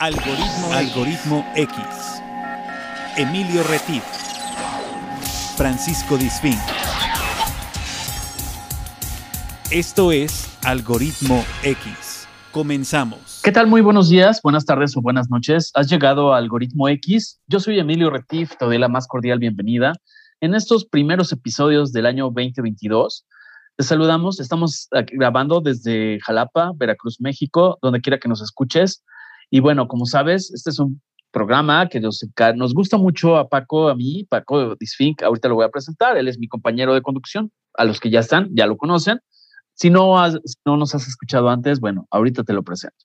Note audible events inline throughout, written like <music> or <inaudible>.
Algoritmo, Algoritmo X. Emilio Retif. Francisco Disfín. Esto es Algoritmo X. Comenzamos. ¿Qué tal? Muy buenos días, buenas tardes o buenas noches. Has llegado a Algoritmo X. Yo soy Emilio Retif, te doy la más cordial bienvenida. En estos primeros episodios del año 2022, te saludamos. Estamos grabando desde Jalapa, Veracruz, México, donde quiera que nos escuches. Y bueno, como sabes, este es un programa que nos, nos gusta mucho a Paco, a mí, Paco Disfink, ahorita lo voy a presentar, él es mi compañero de conducción, a los que ya están, ya lo conocen. Si no, no nos has escuchado antes, bueno, ahorita te lo presento.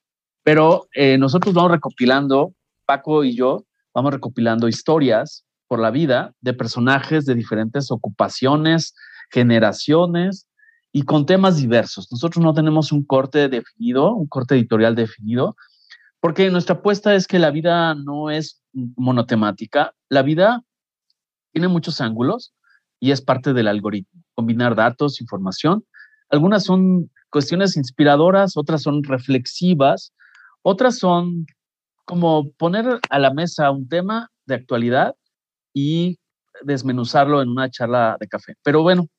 Pero eh, nosotros vamos recopilando, Paco y yo, vamos recopilando historias por la vida de personajes de diferentes ocupaciones, generaciones y con temas diversos. Nosotros no tenemos un corte definido, un corte editorial definido, porque nuestra apuesta es que la vida no es monotemática, la vida tiene muchos ángulos y es parte del algoritmo, combinar datos, información. Algunas son cuestiones inspiradoras, otras son reflexivas, otras son como poner a la mesa un tema de actualidad y desmenuzarlo en una charla de café. Pero bueno,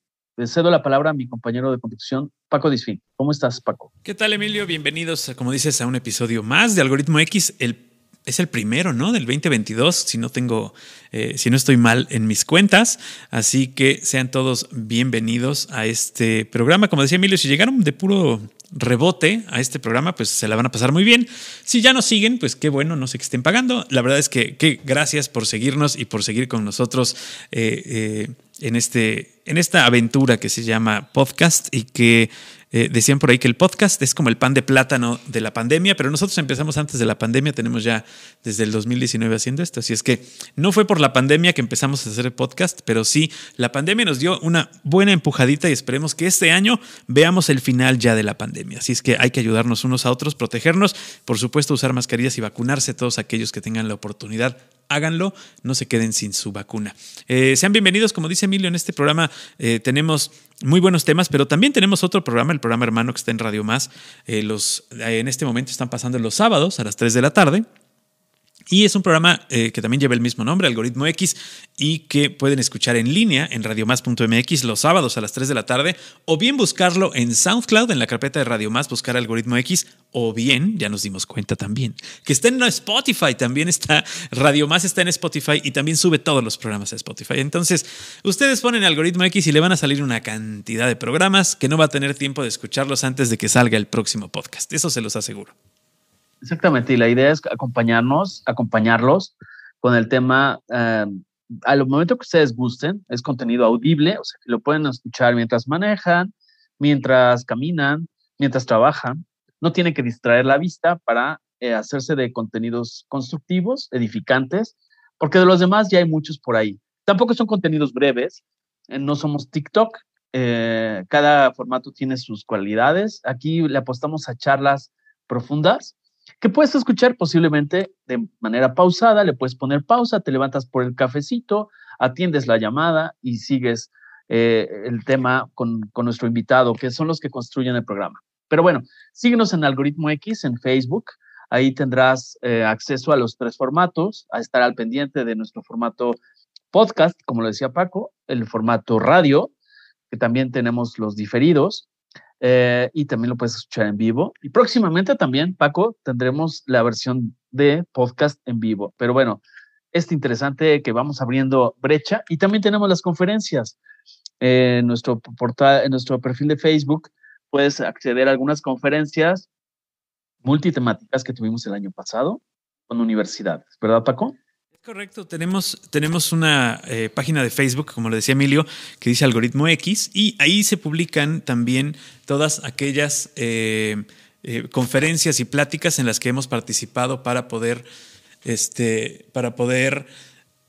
cedo la palabra a mi compañero de conducción, Paco Disfín. ¿Cómo estás, Paco? ¿Qué tal, Emilio? Bienvenidos, como dices, a un episodio más de Algoritmo X. El, es el primero, ¿no? Del 2022, si no tengo, eh, si no estoy mal en mis cuentas. Así que sean todos bienvenidos a este programa. Como decía Emilio, si llegaron de puro rebote a este programa, pues se la van a pasar muy bien. Si ya nos siguen, pues qué bueno, no sé qué estén pagando. La verdad es que, gracias por seguirnos y por seguir con nosotros eh, eh, en, este, en esta aventura que se llama podcast y que eh, decían por ahí que el podcast es como el pan de plátano de la pandemia, pero nosotros empezamos antes de la pandemia, tenemos ya desde el 2019 haciendo esto, así es que no fue por la pandemia que empezamos a hacer el podcast, pero sí, la pandemia nos dio una buena empujadita y esperemos que este año veamos el final ya de la pandemia. Así es que hay que ayudarnos unos a otros, protegernos, por supuesto usar mascarillas y vacunarse todos aquellos que tengan la oportunidad háganlo, no se queden sin su vacuna. Eh, sean bienvenidos, como dice Emilio, en este programa eh, tenemos muy buenos temas, pero también tenemos otro programa, el programa hermano que está en Radio Más. Eh, los, en este momento están pasando los sábados a las 3 de la tarde. Y es un programa eh, que también lleva el mismo nombre, Algoritmo X, y que pueden escuchar en línea en radiomás.mx los sábados a las 3 de la tarde, o bien buscarlo en SoundCloud, en la carpeta de Radio Más, buscar Algoritmo X, o bien, ya nos dimos cuenta también, que está en Spotify, también está, Radio Más está en Spotify y también sube todos los programas a Spotify. Entonces, ustedes ponen Algoritmo X y le van a salir una cantidad de programas que no va a tener tiempo de escucharlos antes de que salga el próximo podcast. Eso se los aseguro. Exactamente, y la idea es acompañarnos, acompañarlos con el tema, eh, a lo momento que ustedes gusten, es contenido audible, o sea, lo pueden escuchar mientras manejan, mientras caminan, mientras trabajan. No tienen que distraer la vista para eh, hacerse de contenidos constructivos, edificantes, porque de los demás ya hay muchos por ahí. Tampoco son contenidos breves, eh, no somos TikTok, cada formato tiene sus cualidades. Aquí le apostamos a charlas profundas que puedes escuchar posiblemente de manera pausada, le puedes poner pausa, te levantas por el cafecito, atiendes la llamada y sigues eh, el tema con, nuestro invitado, que son los que construyen el programa. Pero bueno, síguenos en Algoritmo X en Facebook. Ahí tendrás eh, acceso a los tres formatos, a estar al pendiente de nuestro formato podcast, como lo decía Paco, el formato radio, que también tenemos los diferidos, eh, y también lo puedes escuchar en vivo. Y próximamente también, Paco, tendremos la versión de podcast en vivo. Pero bueno, es interesante que vamos abriendo brecha y también tenemos las conferencias. en nuestro portal, en nuestro perfil de Facebook puedes acceder a algunas conferencias multitemáticas que tuvimos el año pasado con universidades, ¿verdad, Paco? Correcto, tenemos, tenemos una eh, página de Facebook, como le decía Emilio, que dice Algoritmo X, y ahí se publican también todas aquellas eh, eh, conferencias y pláticas en las que hemos participado para poder, este, para poder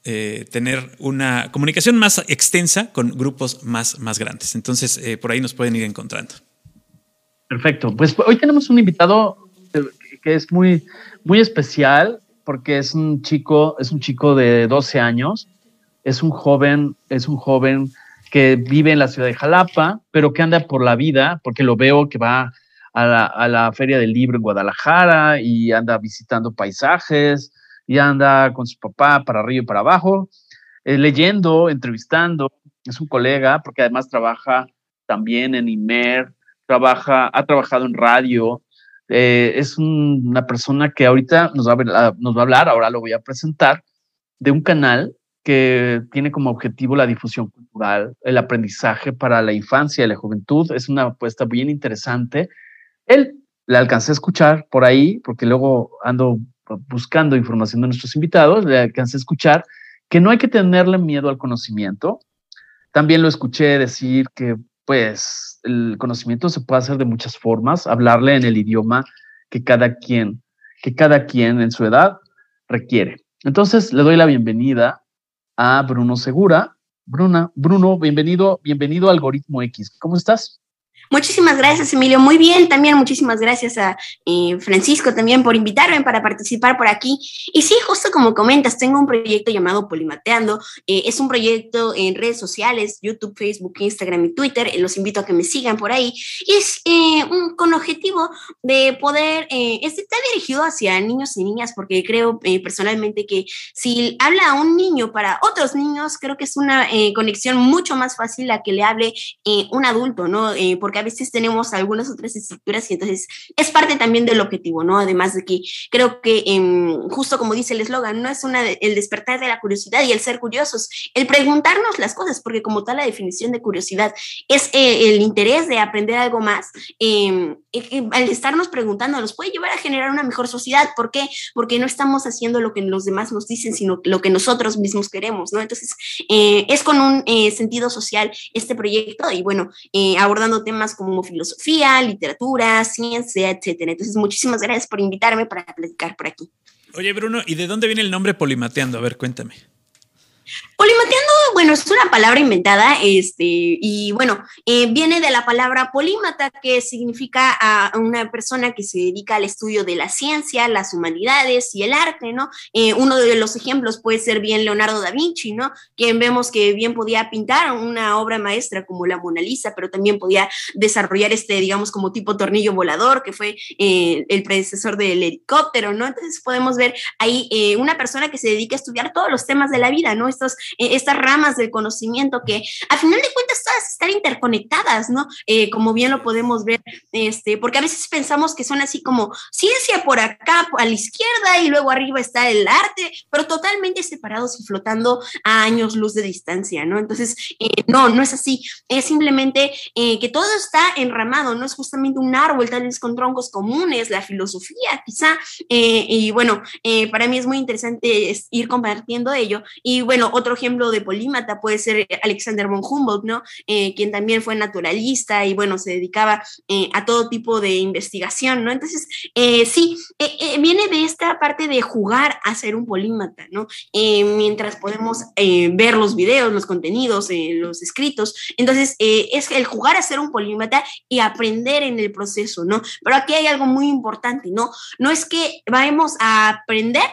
tener una comunicación más extensa con grupos más, más grandes. Entonces, por ahí nos pueden ir encontrando. Perfecto. Pues hoy tenemos un invitado que es muy, muy especial porque es un chico, es un chico de 12 años, es un joven, es un joven que vive en la ciudad de Jalapa, pero que anda por la vida, porque lo veo que va a la, Feria del Libro en Guadalajara y anda visitando paisajes y anda con su papá para arriba y para abajo, eh, leyendo, entrevistando. Es un colega porque además trabaja también en IMER, trabaja, ha trabajado en radio. Eh, es una persona que ahorita nos va, a, nos va a hablar, ahora lo voy a presentar, de un canal que tiene como objetivo la difusión cultural, el aprendizaje para la infancia y la juventud. Es una apuesta bien interesante él le alcancé a escuchar por ahí, porque luego ando buscando información de nuestros invitados, le alcancé a escuchar que no hay que tenerle miedo al conocimiento. También lo escuché decir que pues el conocimiento se puede hacer de muchas formas, hablarle en el idioma que cada quien, que cada quien en su edad requiere. Entonces le doy la bienvenida a Bruno Segura. Bruna, Bruno, bienvenido, bienvenido a Algoritmo X. ¿Cómo estás? Muchísimas gracias, Emilio. Muy bien, también muchísimas gracias a eh, Francisco también por invitarme para participar por aquí. Y sí, justo como comentas, tengo un proyecto llamado Polimateando. Eh, es un proyecto en redes sociales, YouTube, Facebook, Instagram y Twitter. Eh, los invito a que me sigan por ahí. Y es un, con objetivo de poder, este está dirigido hacia niños y niñas porque creo personalmente que si habla a un niño para otros niños, creo que es una conexión mucho más fácil a que le hable un adulto, ¿no? porque a veces tenemos algunas otras estructuras y entonces es parte también del objetivo, ¿no? Además de que creo que em, justo como dice el eslogan, no es una el despertar de la curiosidad y el ser curiosos, el preguntarnos las cosas, porque como tal la definición de curiosidad es eh, el interés de aprender algo más, em, al estarnos preguntando nos puede llevar a generar una mejor sociedad. ¿Por qué? Porque no estamos haciendo lo que los demás nos dicen, sino lo que nosotros mismos queremos, ¿no? Entonces, eh, es con un eh, sentido social este proyecto y bueno, abordando temas como filosofía, literatura, ciencia, etcétera. Entonces, muchísimas gracias por invitarme para platicar por aquí. Oye, Bruno, ¿y de dónde viene el nombre Polimateando? A ver, cuéntame. Polimateando, bueno, es una palabra inventada, este, y bueno, eh, viene de la palabra polímata, que significa a una persona que se dedica al estudio de la ciencia, las humanidades y el arte, ¿no? Eh, uno de los ejemplos puede ser bien Leonardo da Vinci, ¿no? Quien vemos que bien podía pintar una obra maestra como la Mona Lisa, pero también podía desarrollar este, digamos, como tipo tornillo volador, que fue eh, el predecesor del helicóptero, ¿no? Entonces podemos ver ahí una persona que se dedica a estudiar todos los temas de la vida, ¿no? Estos, estas ramas del conocimiento que a final de cuentas todas están interconectadas, ¿no? Eh, como bien lo podemos ver, este, porque a veces pensamos que son así como ciencia por acá, a la izquierda y luego arriba está el arte, pero totalmente separados y flotando a años luz de distancia, ¿no? Entonces, eh, no, no es así, es simplemente eh, que todo está enramado, no es justamente un árbol tal vez con troncos comunes, la filosofía quizá, y bueno, para mí es muy interesante ir compartiendo ello, y bueno, otro ejemplo de polímata puede ser Alexander von Humboldt, ¿no? Eh, quien también fue naturalista y bueno, se dedicaba eh, a todo tipo de investigación, ¿no? Entonces, eh, sí, viene de esta parte de jugar a ser un polímata, ¿no? mientras podemos ver los videos, los contenidos, los escritos. Entonces, es el jugar a ser un polímata y aprender en el proceso, ¿no? Pero aquí hay algo muy importante, ¿no? No es que vayamos a aprender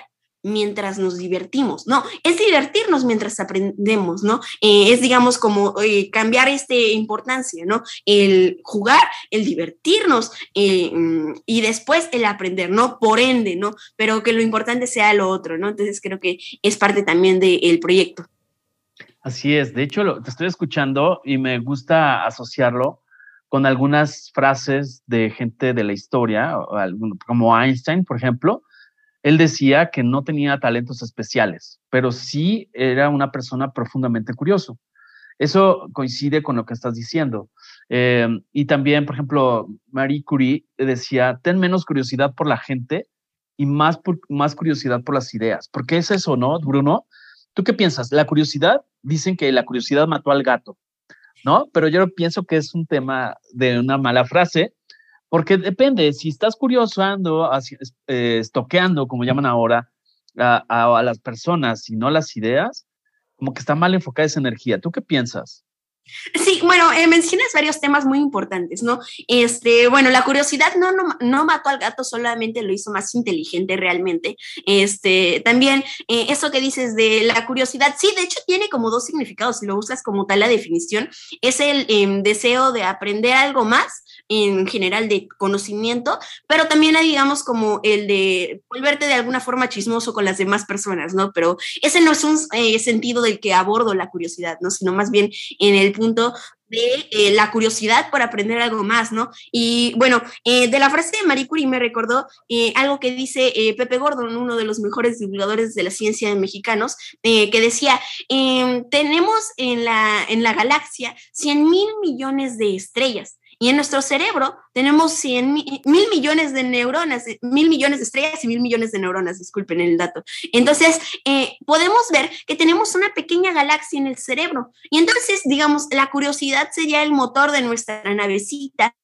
mientras nos divertimos, no, es divertirnos mientras aprendemos, ¿no? Eh, es, digamos, como eh, cambiar esta importancia, ¿no? El jugar, el divertirnos eh, y después el aprender, ¿no? Por ende, ¿no? Pero que lo importante sea lo otro, ¿no? Entonces creo que es parte también del proyecto. Así es, de hecho, te estoy escuchando y me gusta asociarlo con algunas frases de gente de la historia, como Einstein, por ejemplo, él decía que no tenía talentos especiales, pero sí era una persona profundamente curioso. Eso coincide con lo que estás diciendo. Eh, y también, por ejemplo, Marie Curie decía, ten menos curiosidad por la gente y más, más curiosidad por las ideas. ¿Por qué es eso, no, Bruno? ¿Tú qué piensas? La curiosidad, dicen que la curiosidad mató al gato, ¿no? Pero yo pienso que es un tema de una mala frase porque depende, si estás curiosando, eh, estoqueando, como llaman ahora, a, las personas y no las ideas, como que está mal enfocada esa energía. ¿Tú qué piensas? Sí, bueno, eh, mencionas varios temas muy importantes, ¿no? Este, bueno, la curiosidad no, no, mató al gato, solamente lo hizo más inteligente realmente. Este, también eh, eso que dices de la curiosidad, sí, de hecho tiene como dos significados, si lo usas como tal la definición, es el em, deseo de aprender algo más en general de conocimiento, pero también hay, digamos, como el de volverte de alguna forma chismoso con las demás personas, ¿no? Pero ese no es un eh, sentido del que abordo la curiosidad, ¿no? Sino más bien en el punto de eh, la curiosidad por aprender algo más, ¿no? Y bueno, eh, de la frase de Marie Curie me recordó algo que dice Pepe Gordon, uno de los mejores divulgadores de la ciencia de mexicanos, que decía, em, tenemos en la, en la galaxia 100 mil millones de estrellas. Y en nuestro cerebro tenemos 100 mil, millones de neuronas, mil millones de estrellas y mil millones de neuronas, disculpen el dato. Entonces, eh, podemos ver que tenemos una pequeña galaxia en el cerebro. Y entonces, digamos, la curiosidad sería el motor de nuestra navecita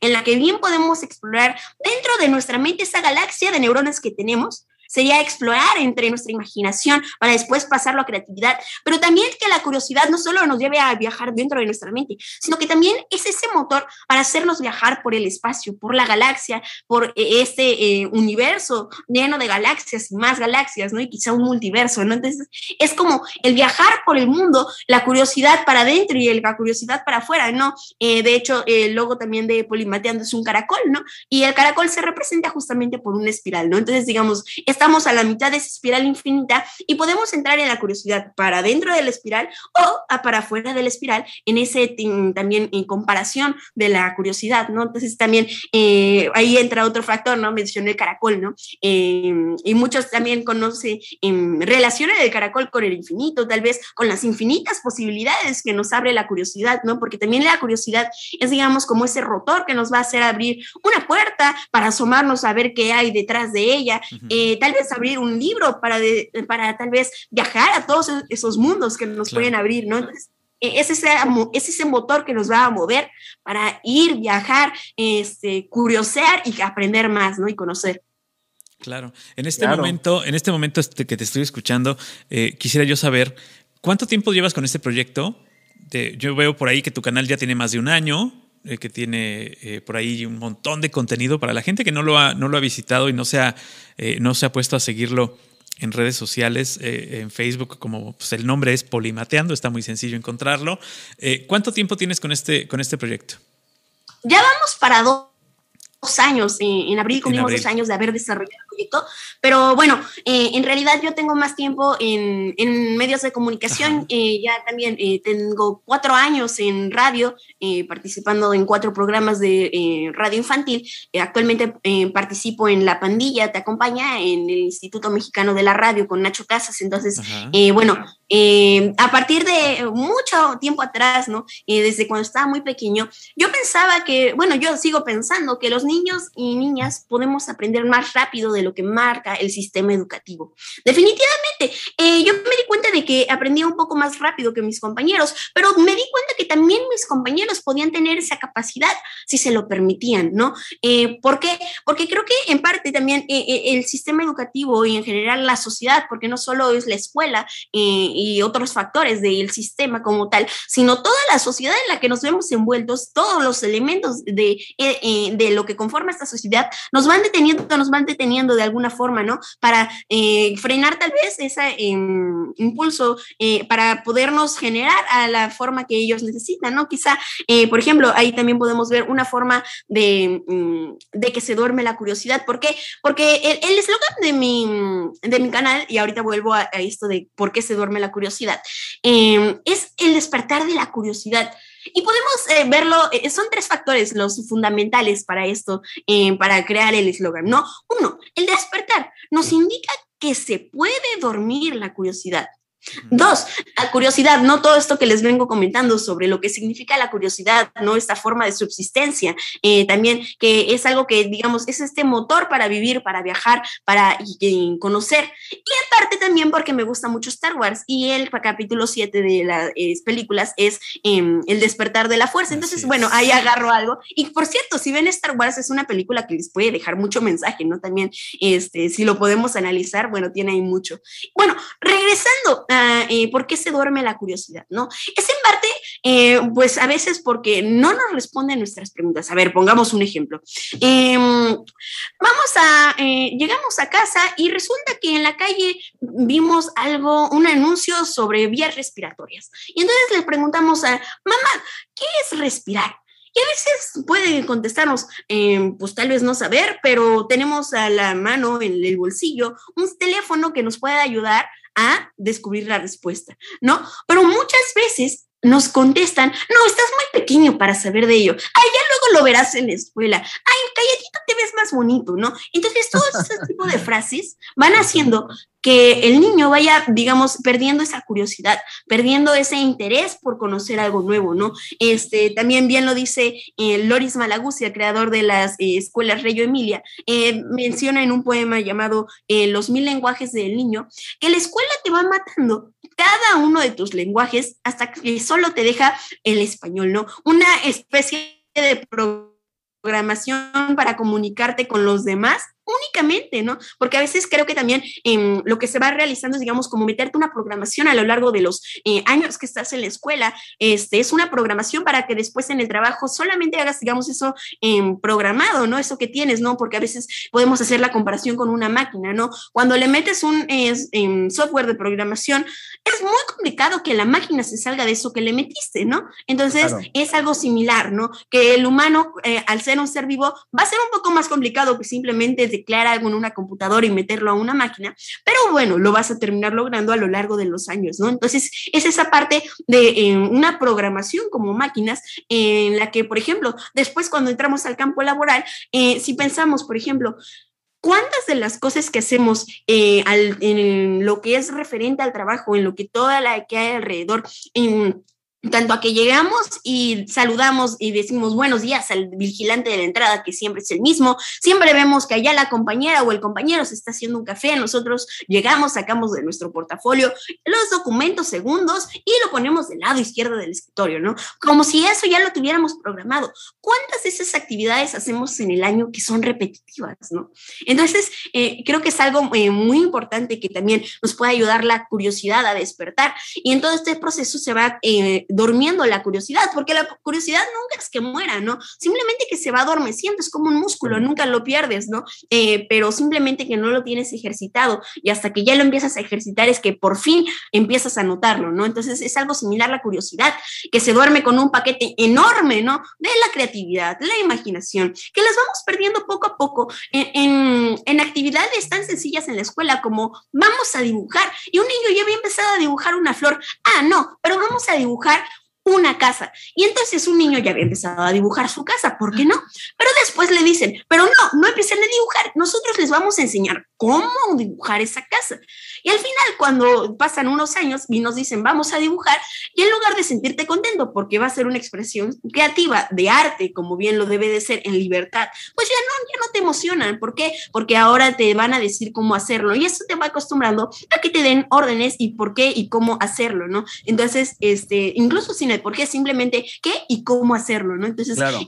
en la que bien podemos explorar dentro de nuestra mente esa galaxia de neuronas que tenemos sería explorar entre nuestra imaginación para después pasarlo a creatividad, pero también que la curiosidad no solo nos lleve a viajar dentro de nuestra mente, sino que también es ese motor para hacernos viajar por el espacio, por la galaxia, por eh, este eh, universo lleno de galaxias y más galaxias, ¿no? Y quizá un multiverso, ¿no? Entonces, es como el viajar por el mundo, la curiosidad para adentro y la curiosidad para afuera, ¿no? Eh, de hecho, el logo también de Polimateando es un caracol, ¿no? Y el caracol se representa justamente por una espiral, ¿no? Entonces, digamos, es estamos a la mitad de esa espiral infinita y podemos entrar en la curiosidad para dentro de la espiral o para afuera de la espiral en ese también en comparación de la curiosidad, ¿no? Entonces también eh, ahí entra otro factor, ¿no? Mencioné el caracol, ¿no? Eh, y muchos también conocen, eh, relacionan el caracol con el infinito, tal vez con las infinitas posibilidades que nos abre la curiosidad, ¿no? Porque también la curiosidad es, digamos, como ese rotor que nos va a hacer abrir una puerta para asomarnos a ver qué hay detrás de ella tal vez abrir un libro para, para tal vez viajar a todos esos mundos que nos pueden abrir, ¿no? Entonces, e, es ese, es ese motor que nos va a mover para ir, viajar, este, curiosear y aprender más, ¿no? Y conocer. Claro. En este momento, en este momento este que te estoy escuchando, eh, quisiera yo saber cuánto tiempo llevas con este proyecto. yo veo por ahí que tu canal ya tiene más de un año. Eh, que tiene eh, por ahí un montón de contenido para la gente que no lo ha, no lo ha visitado y no se ha, eh, no se ha puesto a seguirlo en redes sociales, en Facebook, como pues, el nombre es Polimateando, está muy sencillo encontrarlo. ¿Cuánto tiempo tienes con este, con este proyecto? Ya vamos para dos dos años, en abril cumplimos dos años de haber desarrollado el proyecto, pero bueno, eh, en realidad yo tengo más tiempo en, en medios de comunicación, eh, ya también eh, tengo cuatro años en radio, participando en cuatro programas de radio infantil, actualmente participo en La Pandilla, te acompaña en el Instituto Mexicano de la Radio con Nacho Casas, entonces, bueno, a partir de mucho tiempo atrás, ¿no? desde cuando estaba muy pequeño, yo pensaba que, bueno, yo sigo pensando que los niños y niñas podemos aprender más rápido de lo que marca el sistema educativo. Definitivamente, eh, yo me di cuenta de que aprendía un poco más rápido que mis compañeros, pero me di cuenta que también mis compañeros podían tener esa capacidad si se lo permitían, ¿no? Eh, ¿Por qué? Porque creo que en parte también eh, el sistema educativo y en general la sociedad, porque no solo es la escuela y otros factores del sistema como tal, sino toda la sociedad en la que nos vemos envueltos, todos los elementos de, de lo que conforma esta sociedad, nos van deteniendo, nos van deteniendo de alguna forma, ¿no? Para eh, frenar tal vez ese em, impulso, eh, para podernos generar a la forma que ellos necesitan, ¿no? Quizá, eh, por ejemplo, ahí también podemos ver una forma de, mm, de que se duerme la curiosidad. ¿Por qué? Porque el eslogan de, mi, de mi canal, y ahorita vuelvo a, a, esto de por qué se duerme la curiosidad, em, es el despertar de la curiosidad. Y podemos eh, verlo, eh, son tres factores los fundamentales para esto, eh, para crear el eslogan, ¿no? Uno, el despertar nos indica que se puede dormir la curiosidad. Dos, la curiosidad, no todo esto que les vengo comentando sobre lo que significa la curiosidad, no esta forma de subsistencia, eh, también que es algo que, digamos, es este motor para vivir, para viajar, para conocer. Y aparte también porque me gusta mucho Star Wars y el capítulo 7 de las películas es em, El despertar de la fuerza. Entonces, bueno, ahí agarro algo. Y por cierto, si ven Star Wars es una película que les puede dejar mucho mensaje, ¿no? También, este, si lo podemos analizar, bueno, tiene ahí mucho. Bueno, regresando eh, por qué se duerme la curiosidad, ¿no? Es en parte, eh, pues a veces porque no nos responden nuestras preguntas. A ver, pongamos un ejemplo. Em, vamos a, eh, llegamos a casa y resulta que en la calle vimos algo, un anuncio sobre vías respiratorias. Y entonces le preguntamos a mamá, ¿qué es respirar? Y a veces pueden contestarnos, em, pues tal vez no saber, pero tenemos a la mano, en el bolsillo, un teléfono que nos puede ayudar a descubrir la respuesta, ¿no? Pero muchas veces nos contestan, no, estás muy pequeño para saber de ello. Ay, ya luego lo verás en la escuela. Ay, calladito te ves más bonito, ¿no? Entonces, todos ese <laughs> tipo de frases van haciendo que el niño vaya, digamos, perdiendo esa curiosidad, perdiendo ese interés por conocer algo nuevo, ¿no? Este, también bien lo dice eh, Loris Malaguzzi, creador de las eh, escuelas Reyo Emilia, eh, menciona en un poema llamado Los mil lenguajes del niño, que la escuela te va matando cada uno de tus lenguajes hasta que solo te deja el español, ¿no? Una especie de programación para comunicarte con los demás únicamente, ¿no? Porque a veces creo que también em, lo que se va realizando es, digamos, como meterte una programación a lo largo de los eh, años que estás en la escuela, este, es una programación para que después en el trabajo solamente hagas, digamos, eso em, programado, ¿no? Eso que tienes, ¿no? Porque a veces podemos hacer la comparación con una máquina, ¿no? Cuando le metes un em, software de programación, es muy complicado que la máquina se salga de eso que le metiste, ¿no? Entonces, es algo similar, ¿no? Que el humano, eh, al ser un ser vivo, va a ser un poco más complicado que simplemente declarar algo en una computadora y meterlo a una máquina, pero bueno, lo vas a terminar logrando a lo largo de los años, ¿no? Entonces, es esa parte de eh, una programación como máquinas en la que, por ejemplo, después cuando entramos al campo laboral, eh, si pensamos, por ejemplo, ¿Cuántas de las cosas que hacemos eh, en lo que es referente al trabajo, en lo que toda la que hay alrededor, en tanto a que llegamos y saludamos y decimos buenos días al vigilante de la entrada, que siempre es el mismo, siempre vemos que allá la compañera o el compañero se está haciendo un café, nosotros llegamos, sacamos de nuestro portafolio los documentos segundos y lo ponemos del lado izquierdo del escritorio, ¿no? Como si eso ya lo tuviéramos programado. ¿Cuántas de esas actividades hacemos en el año que son repetitivas, ¿no? Entonces, eh, creo que es algo eh, muy importante que también nos puede ayudar la curiosidad a despertar y en todo este proceso se va... Eh, durmiendo la curiosidad, porque la curiosidad nunca es que muera, ¿no? Simplemente que se va adormeciendo, es como un músculo, nunca lo pierdes, ¿no? Eh, pero simplemente que no lo tienes ejercitado y hasta que ya lo empiezas a ejercitar es que por fin empiezas a notarlo, ¿no? Entonces es algo similar a la curiosidad, que se duerme con un paquete enorme, ¿no? De la creatividad, de la imaginación, que las vamos perdiendo poco a poco en, en actividades tan sencillas en la escuela como vamos a dibujar y un niño ya había empezado a dibujar una flor, ah, no, pero vamos a dibujar una casa. Y entonces un niño ya había empezado a dibujar su casa, ¿por qué no? Pero después le dicen, pero no, no empiecen a dibujar, nosotros les vamos a enseñar cómo dibujar esa casa. Y al final, cuando pasan unos años y nos dicen, vamos a dibujar, y en lugar de sentirte contento porque va a ser una expresión creativa de arte, como bien lo debe de ser en libertad, pues ya no, ya no te emocionan. ¿Por qué? Porque ahora te van a decir cómo hacerlo y eso te va acostumbrando a que te den órdenes y por qué y cómo hacerlo, ¿no? Entonces, este, incluso sin el por qué, simplemente qué y cómo hacerlo, ¿no? Entonces, claro.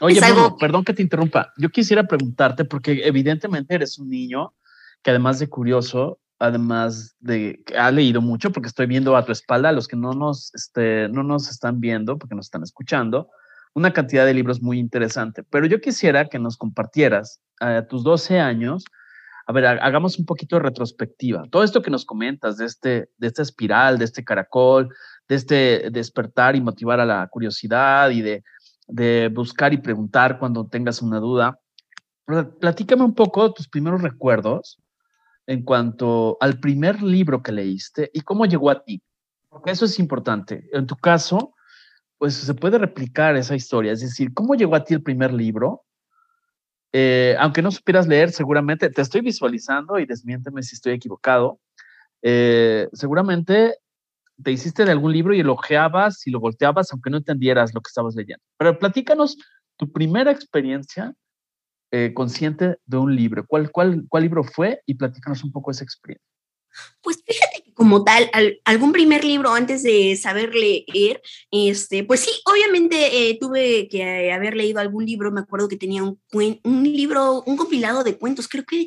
Oye, perdón que te interrumpa. Yo quisiera preguntarte, porque evidentemente eres un niño que además de curioso, además de que ha leído mucho, porque estoy viendo a tu espalda, a los que no nos, este, no nos están viendo, porque nos están escuchando, una cantidad de libros muy interesante. Pero yo quisiera que nos compartieras a tus 12 años, a ver, hagamos un poquito de retrospectiva. Todo esto que nos comentas de, este, de esta espiral, de este caracol, de este despertar y motivar a la curiosidad y de, de buscar y preguntar cuando tengas una duda. Platícame un poco tus primeros recuerdos en cuanto al primer libro que leíste y cómo llegó a ti. Porque eso es importante. En tu caso, pues se puede replicar esa historia. Es decir, ¿cómo llegó a ti el primer libro? Eh, aunque no supieras leer, seguramente te estoy visualizando y desmiénteme si estoy equivocado. Eh, seguramente te hiciste de algún libro y elogiabas y lo volteabas aunque no entendieras lo que estabas leyendo. Pero platícanos tu primera experiencia eh, consciente de un libro? ¿Cuál, cuál, ¿Cuál libro fue? Y platícanos un poco esa experiencia. Pues fíjate que como tal, algún primer libro antes de saber leer, este, pues sí, obviamente eh, tuve que haber leído algún libro, me acuerdo que tenía un, un libro, un compilado de cuentos, creo que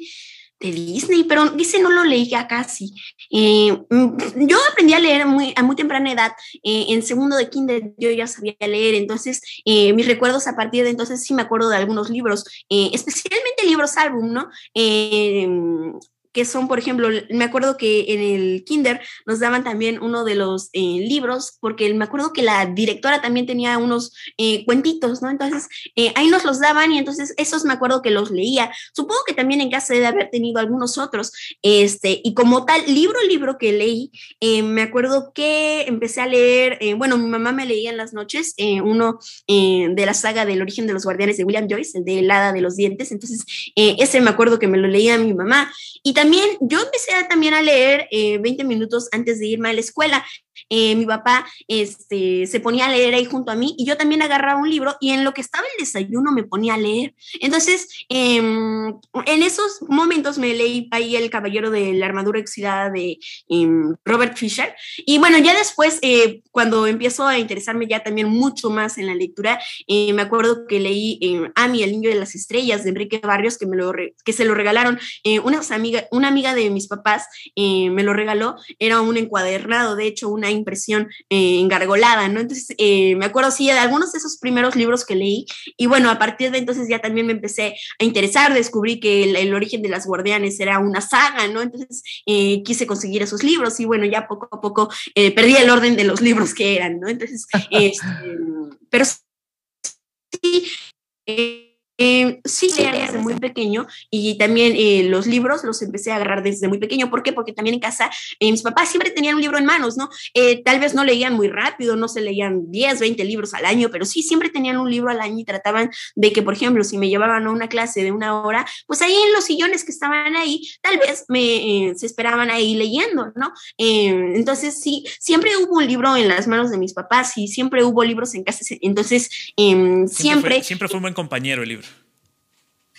de Disney, pero dice no lo leía casi. Eh, mm, yo aprendí a leer muy, a muy temprana edad, eh, en segundo de kinder yo ya sabía leer, entonces eh, mis recuerdos a partir de entonces sí me acuerdo de algunos libros, especialmente libros álbum, ¿no? Que son, por ejemplo, me acuerdo que en el kinder nos daban también uno de los eh, libros, porque me acuerdo que la directora también tenía unos eh, cuentitos, ¿no? Entonces, eh, ahí nos los daban y entonces esos me acuerdo que los leía. Supongo que también en casa de haber tenido algunos otros, este, y como tal, libro, libro que leí, me acuerdo que empecé a leer, bueno, mi mamá me leía en las noches uno de la saga del origen de los guardianes de William Joyce, el de El hada de los dientes, entonces, ese me acuerdo que me lo leía mi mamá. Y también yo empecé también a leer 20 eh, minutos antes de irme a la escuela. Eh, mi papá este, se ponía a leer ahí junto a mí y yo también agarraba un libro y en lo que estaba el desayuno me ponía a leer. Entonces, em, en esos momentos me leí ahí El Caballero de la Armadura Oxidada de em, Robert Fisher. Y bueno, ya después, eh, cuando empiezo a interesarme ya también mucho más en la lectura, eh, me acuerdo que leí Ami, el Niño de las Estrellas de Enrique Barrios, que, me lo que se lo regalaron una, amiga, una amiga de mis papás, me lo regaló, era un encuadernado, de hecho, una impresión eh, engargolada, ¿no? Entonces, eh, me acuerdo, sí, de algunos de esos primeros libros que leí, y bueno, a partir de entonces ya también me empecé a interesar, descubrí que el, origen de las guardianes era una saga, ¿no? Entonces, eh, quise conseguir esos libros, y bueno, ya poco a poco perdí el orden de los libros que eran, ¿no? Entonces, <laughs> este, pero sí, eh, sí, leía desde muy pequeño y también eh, los libros los empecé a agarrar desde muy pequeño. ¿Por qué? Porque también en casa eh, mis papás siempre tenían un libro en manos, ¿no? tal vez no leían muy rápido, no se leían 10, 20 libros al año, pero sí siempre tenían un libro al año y trataban de que, por ejemplo, si me llevaban a una clase de una hora, pues ahí en los sillones que estaban ahí, tal vez me se esperaban ahí leyendo, ¿no? entonces sí, siempre hubo un libro en las manos de mis papás y siempre hubo libros en casa. Entonces, siempre... Siempre siempre fue un buen compañero el libro.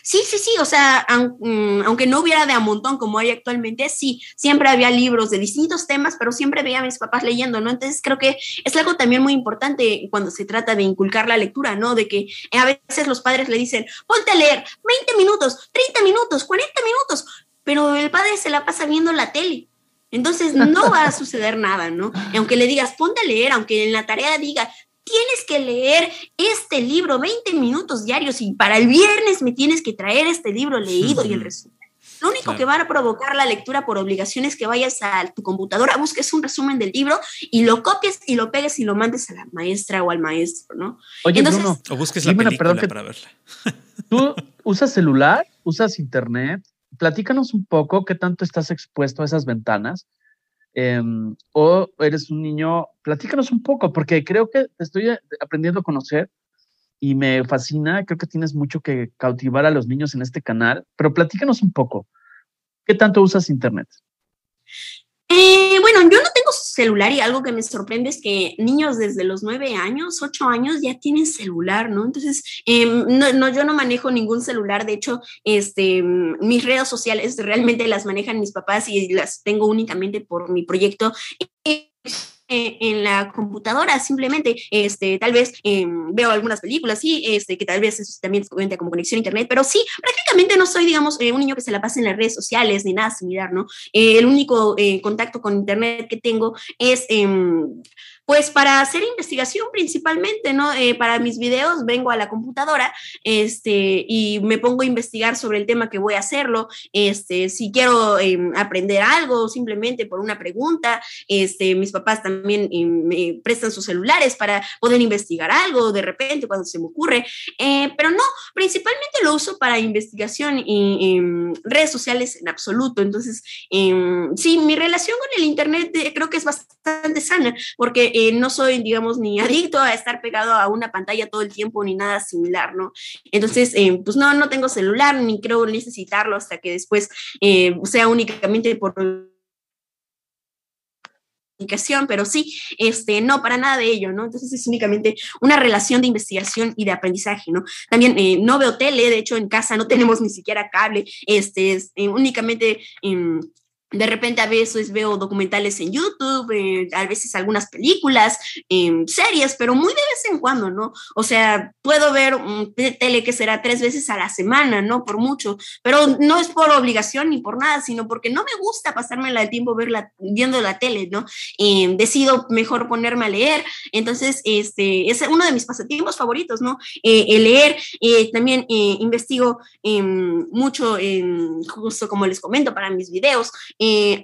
Sí, sí, sí, o sea, mm, aunque no hubiera de a montón como hay actualmente, sí, siempre había libros de distintos temas, pero siempre veía a mis papás leyendo, ¿no? Entonces creo que es algo también muy importante cuando se trata de inculcar la lectura, ¿no? De que a veces los padres le dicen, ponte a leer 20 minutos, 30 minutos, 40 minutos, pero el padre se la pasa viendo la tele. Entonces no va a suceder nada, ¿no? aunque le digas, ponte a leer, aunque en la tarea diga, tienes que leer este libro 20 minutos diarios y para el viernes me tienes que traer este libro leído y el resumen. Lo único que va a provocar la lectura por obligación es que vayas a tu computadora, busques un resumen del libro y lo copies y lo pegues y lo mandes a la maestra o al maestro, ¿no? Oye, Bruno, o busques la película para verla. <laughs> ¿Tú usas celular? ¿Usas internet? Platícanos un poco qué tanto estás expuesto a esas ventanas Em, o eres un niño, platícanos un poco, porque creo que te estoy aprendiendo a conocer y me fascina, creo que tienes mucho que cautivar a los niños en este canal, pero platícanos un poco, ¿qué tanto usas Internet? Eh, bueno, yo no tengo celular y algo que me sorprende es que niños desde los nueve años, ocho años ya tienen celular, ¿no? Entonces, em, no, yo no manejo ningún celular, de hecho, este, mis redes sociales realmente las manejan mis papás y las tengo únicamente por mi proyecto en la computadora, simplemente, este, tal vez em, veo algunas películas, sí, este, que tal vez eso también cuenta como conexión a internet, pero sí, prácticamente no soy, digamos, eh, un niño que se la pase en las redes sociales ni nada similar, ¿no? Eh, el único eh, contacto con internet que tengo es em, pues para hacer investigación principalmente, ¿no? Eh, para mis videos vengo a la computadora este, y me pongo a investigar sobre el tema que voy a hacerlo, este, si quiero em, aprender algo simplemente por una pregunta, este, mis papás también em, me prestan sus celulares para poder investigar algo de repente cuando se me ocurre, eh, pero no, principalmente lo uso para investigación y em, redes sociales en absoluto, entonces, sí, mi relación con el Internet eh, creo que es bastante sana, porque eh, no soy, digamos, ni <laughs> adicto a estar pegado a una pantalla todo el tiempo ni nada similar, ¿no? Entonces, eh, pues no, no tengo celular ni creo necesitarlo hasta que después eh, sea únicamente por pero sí, este, no, para nada de ello, ¿no? Entonces es únicamente una relación de investigación y de aprendizaje, ¿no? También no veo tele, de hecho en casa no <laughs> tenemos ni siquiera cable, este, es, únicamente em, de repente a veces veo documentales en YouTube, eh, a veces algunas películas, eh, series, pero muy de vez en cuando, ¿no? O sea, puedo ver un tele que será tres veces a la semana, ¿no? Por mucho, pero no es por obligación ni por nada, sino porque no me gusta pasarme el tiempo viendo la tele, ¿no? Eh, decido mejor ponerme a leer, entonces, este, es uno de mis pasatiempos favoritos, ¿no? el leer, también investigo em, mucho, justo como les comento, para mis videos. Eh,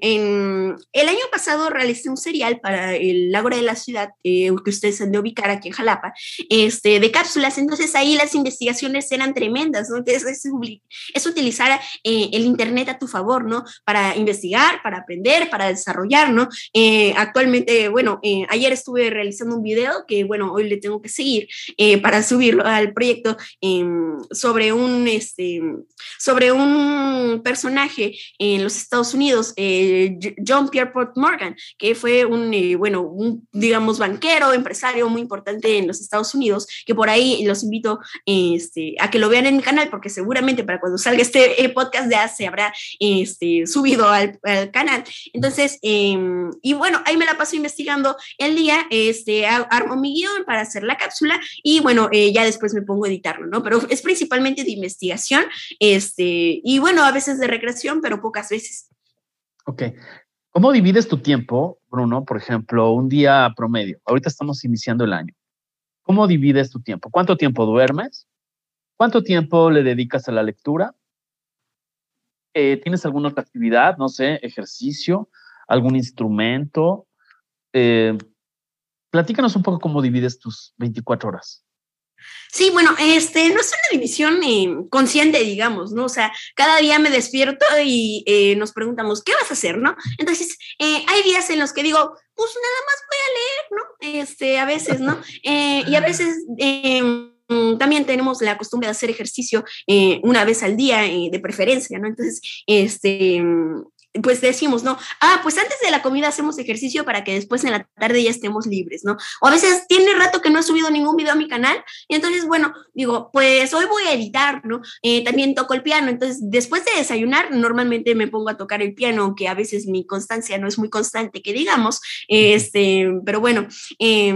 el año pasado realicé un serial para el Ágora de la Ciudad, eh, que ustedes han de ubicar aquí en Jalapa, este, de cápsulas. Entonces ahí las investigaciones eran tremendas, ¿no? Entonces es, utilizar eh, el Internet a tu favor, ¿no? Para investigar, para aprender, para desarrollar, ¿no? actualmente, bueno, ayer estuve realizando un video que, bueno, hoy le tengo que seguir para subirlo al proyecto em, sobre un, este, sobre un personaje en los Estados Unidos eh, John Pierpont Morgan, que fue un, eh, bueno, un, digamos, banquero, empresario muy importante en los Estados Unidos, que por ahí los invito este, a que lo vean en mi canal, porque seguramente para cuando salga este eh, podcast ya se habrá este, subido al, canal. Entonces, em, y bueno, ahí me la paso investigando el día, este, armo mi guion para hacer la cápsula y bueno, ya después me pongo a editarlo, ¿no? Pero es principalmente de investigación, este, y bueno, a veces de recreación, pero pocas veces. Ok. ¿Cómo divides tu tiempo, Bruno? Por ejemplo, un día promedio. Ahorita estamos iniciando el año. ¿Cómo divides tu tiempo? ¿Cuánto tiempo duermes? ¿Cuánto tiempo le dedicas a la lectura? Eh, ¿Tienes alguna otra actividad? No sé, ejercicio, algún instrumento. Eh, platícanos un poco cómo divides tus 24 horas. Sí, bueno, este, no es una división eh, consciente, digamos, ¿no? O sea, cada día me despierto y eh, nos preguntamos, ¿qué vas a hacer, no? Entonces, eh, hay días en los que digo, pues nada más voy a leer, ¿no? Este, a veces, ¿no? <laughs> y a veces em, también tenemos la costumbre de hacer ejercicio una vez al día, de preferencia, ¿no? Entonces, este, pues decimos, ¿no? Ah, pues antes de la comida hacemos ejercicio para que después en la tarde ya estemos libres, ¿no? O a veces tiene rato que no he subido ningún video a mi canal y entonces, bueno, digo, pues hoy voy a editar, ¿no? Eh, también toco el piano, entonces después de desayunar normalmente me pongo a tocar el piano, aunque a veces mi constancia no es muy constante, que digamos, este, pero bueno, eh,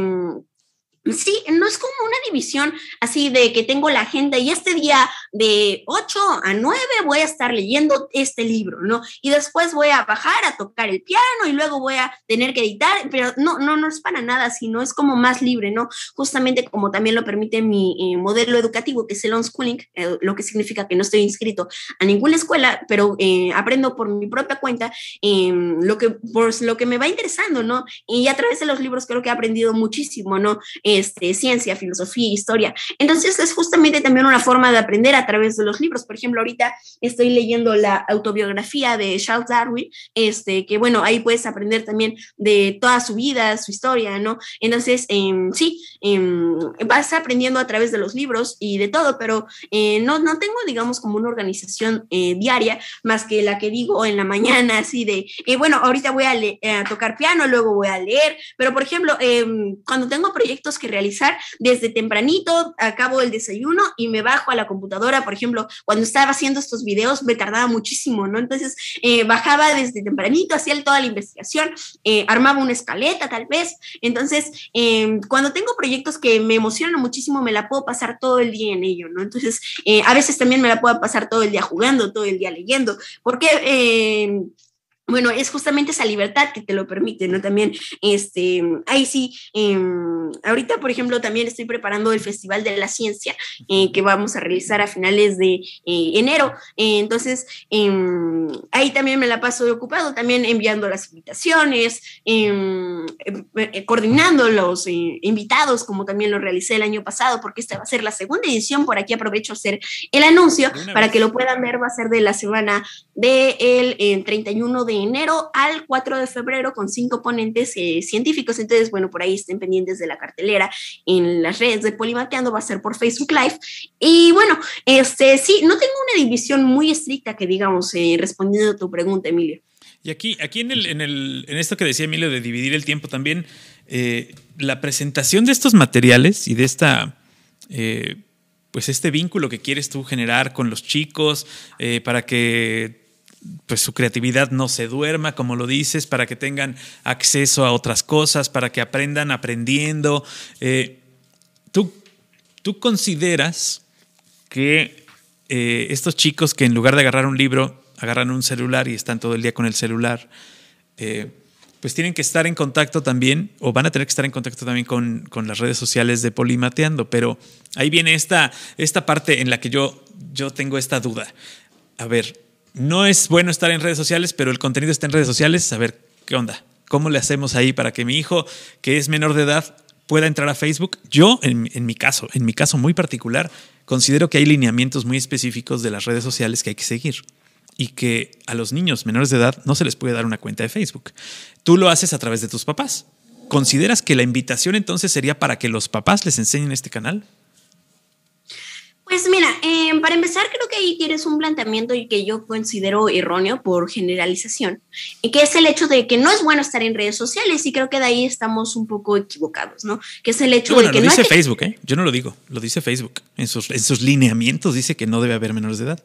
Sí, no es como una división así de que tengo la agenda y este día de 8 a 9 voy a estar leyendo este libro, ¿no? Y después voy a bajar a tocar el piano y luego voy a tener que editar, pero no, no, no es para nada, sino es como más libre, ¿no? Justamente como también lo permite mi eh, modelo educativo, que es el unschooling, eh, lo que significa que no estoy inscrito a ninguna escuela, pero eh, aprendo por mi propia cuenta em, lo, que, por lo que me va interesando, ¿no? Y a través de los libros creo que he aprendido muchísimo, ¿no? Este, ciencia, filosofía, historia. Entonces es justamente también una forma de aprender a través de los libros. Por ejemplo, ahorita estoy leyendo la autobiografía de Charles Darwin, este, que bueno, ahí puedes aprender también de toda su vida, su historia, ¿no? Entonces, em, sí, em, vas aprendiendo a través de los libros y de todo, pero eh, no, no tengo, digamos, como una organización eh, diaria, más que la que digo en la mañana, así de, eh, bueno, ahorita voy a, a, tocar piano, luego voy a leer, pero por ejemplo, em, cuando tengo proyectos que realizar desde tempranito, acabo el desayuno y me bajo a la computadora. Por ejemplo, cuando estaba haciendo estos videos me tardaba muchísimo, ¿no? Entonces eh, bajaba desde tempranito, hacía toda la investigación, eh, armaba una escaleta tal vez. Entonces, em, cuando tengo proyectos que me emocionan muchísimo, me la puedo pasar todo el día en ello, ¿no? Entonces, eh, a veces también me la puedo pasar todo el día jugando, todo el día leyendo, porque em, bueno, es justamente esa libertad que te lo permite, ¿no? También, este, ahí sí, em, ahorita, por ejemplo, también estoy preparando el Festival de la Ciencia eh, que vamos a realizar a finales de eh, enero. Eh, entonces, em, ahí también me la paso ocupado, también enviando las invitaciones, em, coordinando los invitados, como también lo realicé el año pasado, porque esta va a ser la segunda edición. Por aquí aprovecho a hacer el anuncio para que lo puedan ver. Va a ser de la semana del de 31 de enero al 4 de febrero con cinco ponentes eh, científicos. Entonces, bueno, por ahí estén pendientes de la cartelera en las redes de Polimateando, va a ser por Facebook Live. Y bueno, este sí, no tengo una división muy estricta que digamos, eh, respondiendo a tu pregunta, Emilio. Y aquí, aquí en, el, en, esto que decía Emilio de dividir el tiempo también, eh, la presentación de estos materiales y de esta pues este vínculo que quieres tú generar con los chicos para que pues su creatividad no se duerma, como lo dices, para que tengan acceso a otras cosas, para que aprendan aprendiendo. Eh, ¿tú, ¿Tú consideras que eh, estos chicos que en lugar de agarrar un libro, agarran un celular y están todo el día con el celular, eh, pues tienen que estar en contacto también, o van a tener que estar en contacto también con, las redes sociales de Polimateando, pero ahí viene esta, esta parte en la que yo, yo tengo esta duda. A ver, no es bueno estar en redes sociales, pero el contenido está en redes sociales. A ver, ¿qué onda? ¿Cómo le hacemos ahí para que mi hijo, que es menor de edad, pueda entrar a Facebook? Yo, en, mi caso, en mi caso muy particular, considero que hay lineamientos muy específicos de las redes sociales que hay que seguir y que a los niños menores de edad no se les puede dar una cuenta de Facebook. Tú lo haces a través de tus papás. ¿Consideras que la invitación entonces sería para que los papás les enseñen este canal? Pues mira, em, para empezar, creo que ahí tienes un planteamiento que yo considero erróneo por generalización, y que es el hecho de que no es bueno estar en redes sociales, y creo que de ahí estamos un poco equivocados, ¿no? Que es el hecho de que. Lo dice Facebook, ¿eh? Yo no lo digo, lo dice Facebook. En sus, en sus lineamientos dice que no debe haber menores de edad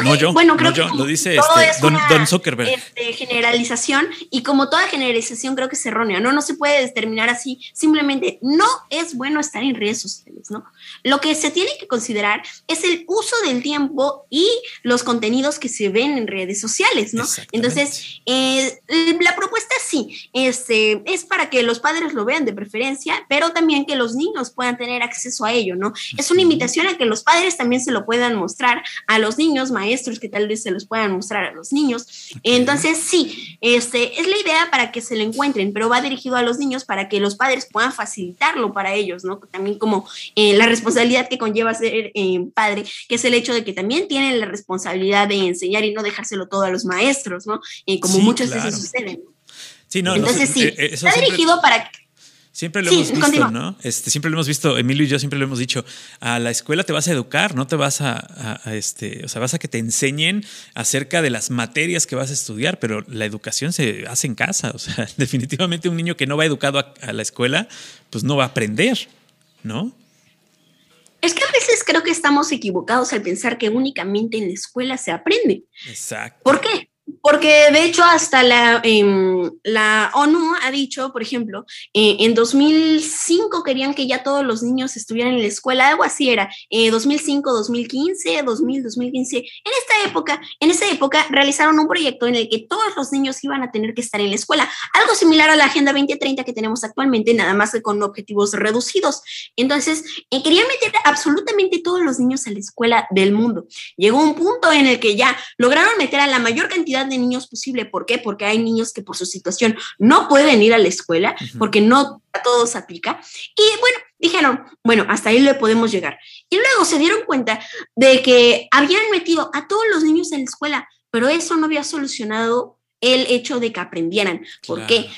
no yo, bueno, creo que lo dice este, Don, Zuckerberg. Este, generalización y como toda generalización creo que es errónea, ¿no? No se puede determinar así, simplemente no es bueno estar en redes sociales, ¿no? Lo que se tiene que considerar es el uso del tiempo y los contenidos que se ven en redes sociales, ¿no? Entonces, eh, este, es para que los padres lo vean de preferencia, pero también que los niños puedan tener acceso a ello, ¿no? Es una invitación a que los padres también se lo puedan mostrar a los niños maestros que tal vez se los puedan mostrar a los niños. Entonces, sí, este, es la idea para que se lo encuentren, pero va dirigido a los niños para que los padres puedan facilitarlo para ellos, ¿no? También como eh, la responsabilidad que conlleva ser eh, padre, que es el hecho de que también tienen la responsabilidad de enseñar y no dejárselo todo a los maestros, ¿no? Eh, como muchas veces sucede. Sí, no, Entonces, sí, está dirigido para Siempre lo hemos visto, ¿no? Este, siempre lo hemos visto, Emilio y yo siempre lo hemos dicho, a la escuela te vas a educar, no te vas a, este, o sea, vas a que te enseñen acerca de las materias que vas a estudiar, pero la educación se hace en casa, o sea, <laughs> definitivamente un niño que no va educado a, la escuela, pues no va a aprender, ¿no? Es que a veces creo que estamos equivocados al pensar que únicamente en la escuela se aprende. Exacto. ¿Por qué? Porque de hecho hasta la, em, la ONU ha dicho, por ejemplo, eh, en 2005 querían que ya todos los niños estuvieran en la escuela, algo así era, 2005, 2015, 2000, 2015. En esta época, en esa época realizaron un proyecto en el que todos los niños iban a tener que estar en la escuela, algo similar a la Agenda 2030 que tenemos actualmente, nada más que con objetivos reducidos. Entonces, eh, querían meter absolutamente todos los niños a la escuela del mundo. Llegó un punto en el que ya lograron meter a la mayor cantidad de niños posible. ¿Por qué? Porque hay niños que por su situación no pueden ir a la escuela, porque no a todos aplica. Y bueno, dijeron, bueno, hasta ahí le podemos llegar. Y luego se dieron cuenta de que habían metido a todos los niños en la escuela, pero eso no había solucionado el hecho de que aprendieran. ¿Por qué?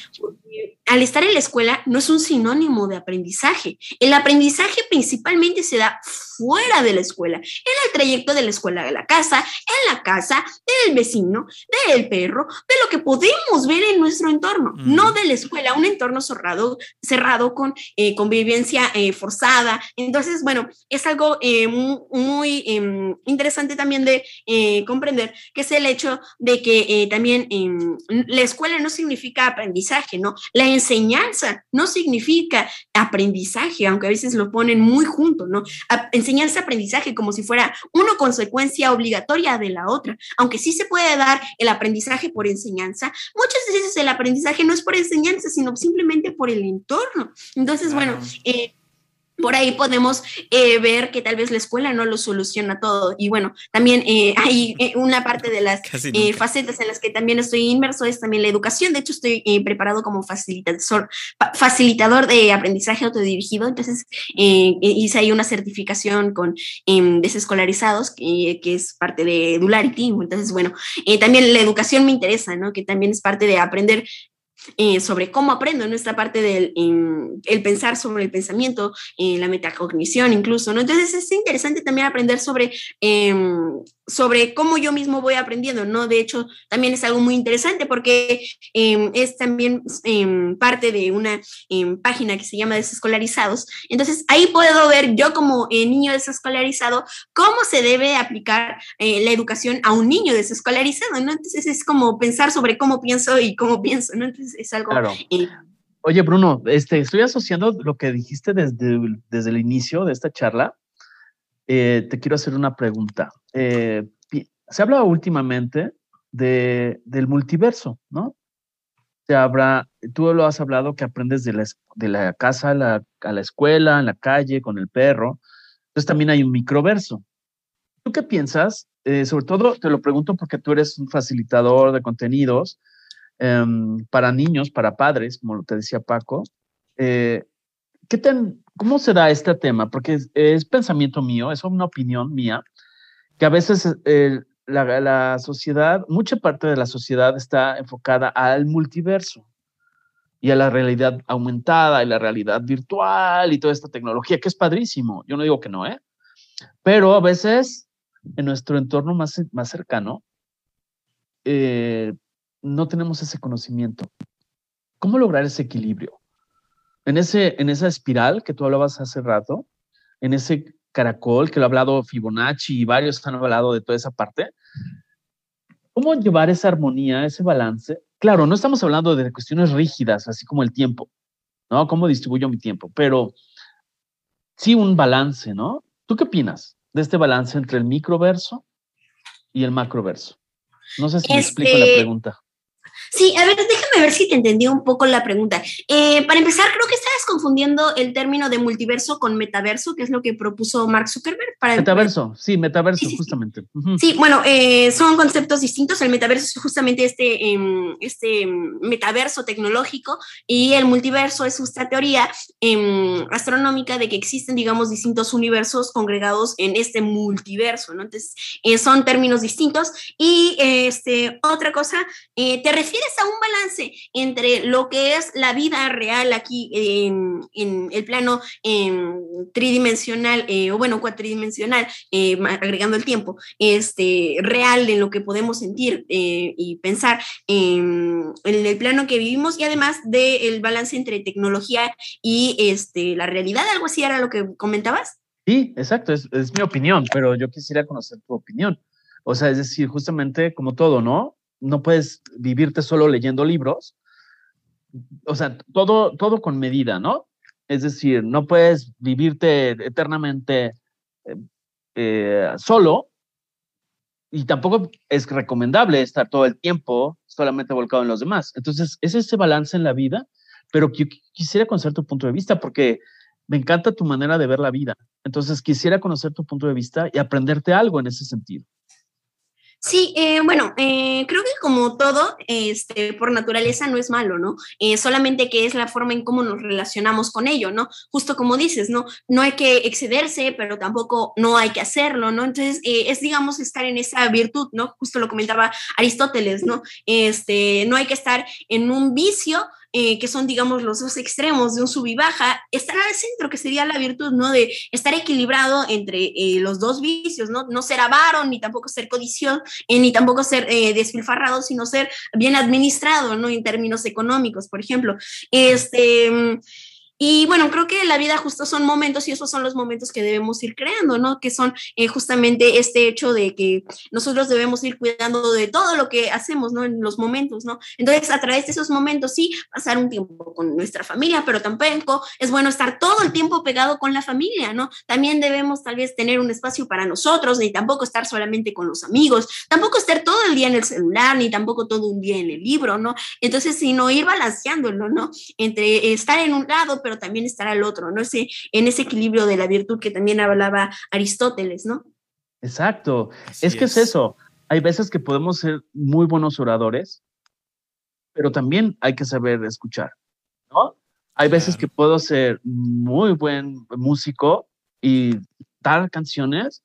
Al estar en la escuela no es un sinónimo de aprendizaje. El aprendizaje principalmente se da fuera de la escuela, en el trayecto de la escuela a la casa, en la casa del vecino, del perro, de lo que podemos ver en nuestro entorno, no de la escuela, un entorno cerrado, cerrado con eh, convivencia eh, forzada. Entonces, bueno, es algo eh, muy, em, interesante también de comprender, que es el hecho de que también em, la escuela no significa aprendizaje, ¿no? La enseñanza no significa aprendizaje, aunque a veces lo ponen muy junto, ¿no? enseñanza, aprendizaje, como si fuera una consecuencia obligatoria de la otra. Aunque sí se puede dar el aprendizaje por enseñanza, muchas veces el aprendizaje no es por enseñanza, sino simplemente por el entorno. Entonces, bueno, eh, por ahí podemos eh, ver que tal vez la escuela no lo soluciona todo. Y bueno, también eh, <laughs> hay eh, una parte de las facetas en las que también estoy inmerso, es también la educación. De hecho, estoy preparado como facilitador, facilitador de aprendizaje autodirigido. Entonces, hice ahí una certificación con em, desescolarizados, que, que, es parte de Dularity. Entonces, bueno, también la educación me interesa, ¿no? Que también es parte de aprender eh, sobre cómo aprendo, nuestra parte del el pensar sobre el pensamiento, eh, la metacognición incluso, ¿no? Entonces es interesante también aprender sobre em, sobre cómo yo mismo voy aprendiendo, ¿no? De hecho, también es algo muy interesante porque em, es también em, parte de una em, página que se llama Desescolarizados. Entonces, ahí puedo ver yo como eh, niño desescolarizado cómo se debe aplicar eh, la educación a un niño desescolarizado, ¿no? Entonces, es como pensar sobre cómo pienso y cómo pienso, ¿no? Entonces, es algo... Claro. Oye, Bruno, este, estoy asociando lo que dijiste desde, desde el inicio de esta charla eh, te quiero hacer una pregunta. Eh, se habla últimamente de, del multiverso, ¿no? Se habla, tú lo has hablado que aprendes de la, de la casa a la, a la, escuela, en la calle, con el perro. Entonces también hay un microverso. ¿Tú qué piensas? Eh, sobre todo te lo pregunto porque tú eres un facilitador de contenidos um, para niños, para padres, como te decía Paco. Eh, ¿Qué tan, ¿Cómo se da este tema? Porque es, pensamiento mío, es una opinión mía, que a veces eh, la, la, sociedad, mucha parte de la sociedad está enfocada al multiverso y a la realidad aumentada y la realidad virtual y toda esta tecnología, que es padrísimo. Yo no digo que no, ¿eh? Pero a veces en nuestro entorno más, más cercano eh, no tenemos ese conocimiento. ¿Cómo lograr ese equilibrio? En, ese, en esa espiral que tú hablabas hace rato, en ese caracol que lo ha hablado Fibonacci y varios han hablado de toda esa parte, ¿cómo llevar esa armonía, ese balance? Claro, no estamos hablando de cuestiones rígidas, así como el tiempo, ¿no? ¿Cómo distribuyo mi tiempo? Pero sí un balance, ¿no? ¿Tú qué opinas de este balance entre el microverso y el macroverso? No sé si me explico la este, pregunta. Sí, a ver, déjame ver si te entendí un poco la pregunta. Eh, para empezar, creo que estabas confundiendo el término de multiverso con metaverso, que es lo que propuso Mark Zuckerberg. Para metaverso, sí, metaverso, justamente. Sí, bueno, eh, son conceptos distintos. El metaverso es justamente este, em, este metaverso tecnológico y el multiverso es esta teoría em, astronómica de que existen, digamos, distintos universos congregados en este multiverso, ¿no? Entonces, eh, son términos distintos. Y este, otra cosa, te refieres a un balance entre lo que es la vida real aquí en, el plano tridimensional, eh, o bueno, cuatridimensional, eh, agregando el tiempo, este, real en lo que podemos sentir eh, y pensar en el plano que vivimos y además del balance entre tecnología y este, la realidad, algo así era lo que comentabas. Sí, exacto, es, es mi opinión, pero yo quisiera conocer tu opinión. O sea, es decir, justamente como todo, ¿no? No puedes vivirte solo leyendo libros. O sea, todo, todo con medida, ¿no? Es decir, no puedes vivirte eternamente eh, eh, solo y tampoco es recomendable estar todo el tiempo solamente volcado en los demás. Entonces, es ese balance en la vida, pero quisiera conocer tu punto de vista porque me encanta tu manera de ver la vida. Entonces, quisiera conocer tu punto de vista y aprenderte algo en ese sentido. Sí, eh, bueno, eh, creo que como todo, este, por naturaleza no es malo, ¿no? Eh, solamente que es la forma en cómo nos relacionamos con ello, ¿no? Justo como dices, ¿no? No hay que excederse, pero tampoco no hay que hacerlo, ¿no? Entonces, es, digamos, estar en esa virtud, ¿no? Justo lo comentaba Aristóteles, ¿no? Este, no hay que estar en un vicio, eh, que son, digamos, los dos extremos de un sub y baja, estar al centro, que sería la virtud, ¿no? De estar equilibrado entre eh, los dos vicios, ¿no? No ser avaro, ni tampoco ser codición, eh, ni tampoco ser desfilfarrado, sino ser bien administrado, ¿no? En términos económicos, por ejemplo. Este y bueno, creo que la vida justo son momentos y esos son los momentos que debemos ir creando, ¿no? Que son eh, justamente este hecho de que nosotros debemos ir cuidando de todo lo que hacemos, ¿no? En los momentos, ¿no? Entonces, a través de esos momentos, sí, pasar un tiempo con nuestra familia, pero tampoco es bueno estar todo el tiempo pegado con la familia, ¿no? También debemos tal vez tener un espacio para nosotros, ni tampoco estar solamente con los amigos, tampoco estar todo el día en el celular, ni tampoco todo un día en el libro, ¿no? Entonces, sino ir balanceándolo, ¿no? Entre estar en un lado, pero también estar al otro, ¿no? Ese, en ese equilibrio de la virtud que también hablaba Aristóteles, ¿no? Exacto. es que es. eso. Hay veces que podemos ser muy buenos oradores, pero también hay que saber escuchar, ¿no? Hay veces que puedo ser muy buen músico y dar canciones,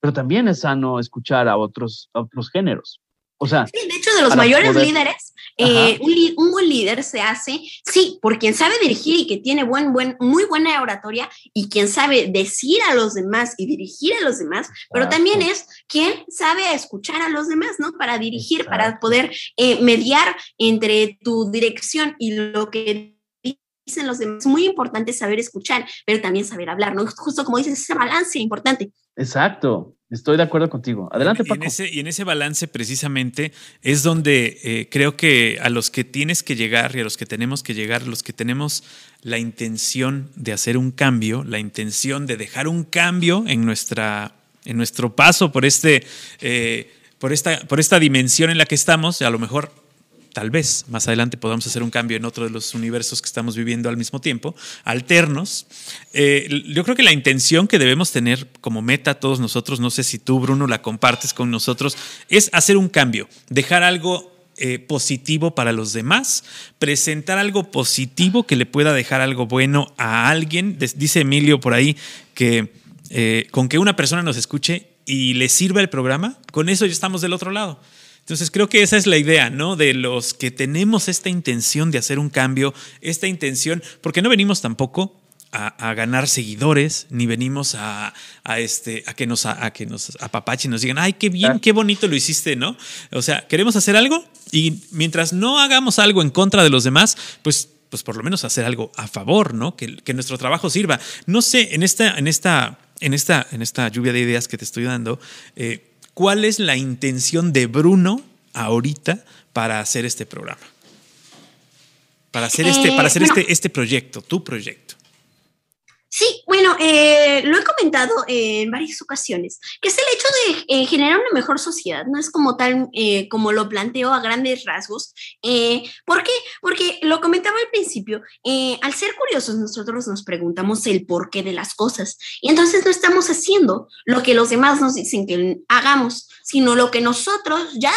pero también es sano escuchar a otros, a otros géneros. O sea, sí, de hecho, de los mayores líderes, eh, un, buen líder se hace, sí, por quien sabe dirigir y que tiene buen, buen, muy buena oratoria y quien sabe decir a los demás y dirigir a los demás, pero también es quien sabe escuchar a los demás, ¿no? Para dirigir, para poder eh, mediar entre tu dirección y lo que dicen los demás. Es muy importante saber escuchar, pero también saber hablar, ¿no? Justo como dices, ese balance importante. Exacto, estoy de acuerdo contigo. Adelante, Paco. Y en ese, y en ese balance precisamente es donde eh, creo que a los que tienes que llegar y a los que tenemos que llegar, los que tenemos la intención de hacer un cambio, la intención de dejar un cambio en, nuestra, en nuestro paso por, este, eh, por, esta, por esta dimensión en la que estamos, a lo mejor tal vez más adelante podamos hacer un cambio en otro de los universos que estamos viviendo al mismo tiempo, alternos. Eh, yo creo que la intención que debemos tener como meta todos nosotros, no sé si tú, Bruno, la compartes con nosotros, es hacer un cambio, dejar algo eh, positivo para los demás, presentar algo positivo que le pueda dejar algo bueno a alguien. Dice Emilio por ahí que eh, con que una persona nos escuche y le sirva el programa, con eso ya estamos del otro lado. Entonces creo que esa es la idea, ¿no? De los que tenemos esta intención de hacer un cambio, esta intención, porque no venimos tampoco a, ganar seguidores, ni venimos a, este, a que nos a, que nos apapachen y nos digan, ay, qué bien, qué bonito lo hiciste, ¿no? O sea, queremos hacer algo y mientras no hagamos algo en contra de los demás, pues pues por lo menos hacer algo a favor, ¿no? Que, que nuestro trabajo sirva. No sé, en esta, en esta, en esta, en esta lluvia de ideas que te estoy dando, eh, ¿Cuál es la intención de Bruno ahorita para hacer este programa? Para hacer este, para hacer eh, este, este proyecto, tu proyecto. Sí, bueno, eh, lo he comentado en varias ocasiones, que es el hecho de eh, generar una mejor sociedad, no es como tal como lo planteo a grandes rasgos. ¿Por qué? Porque lo comentaba al principio, al ser curiosos nosotros nos preguntamos el porqué de las cosas y entonces no estamos haciendo lo que los demás nos dicen que hagamos, sino lo que nosotros ya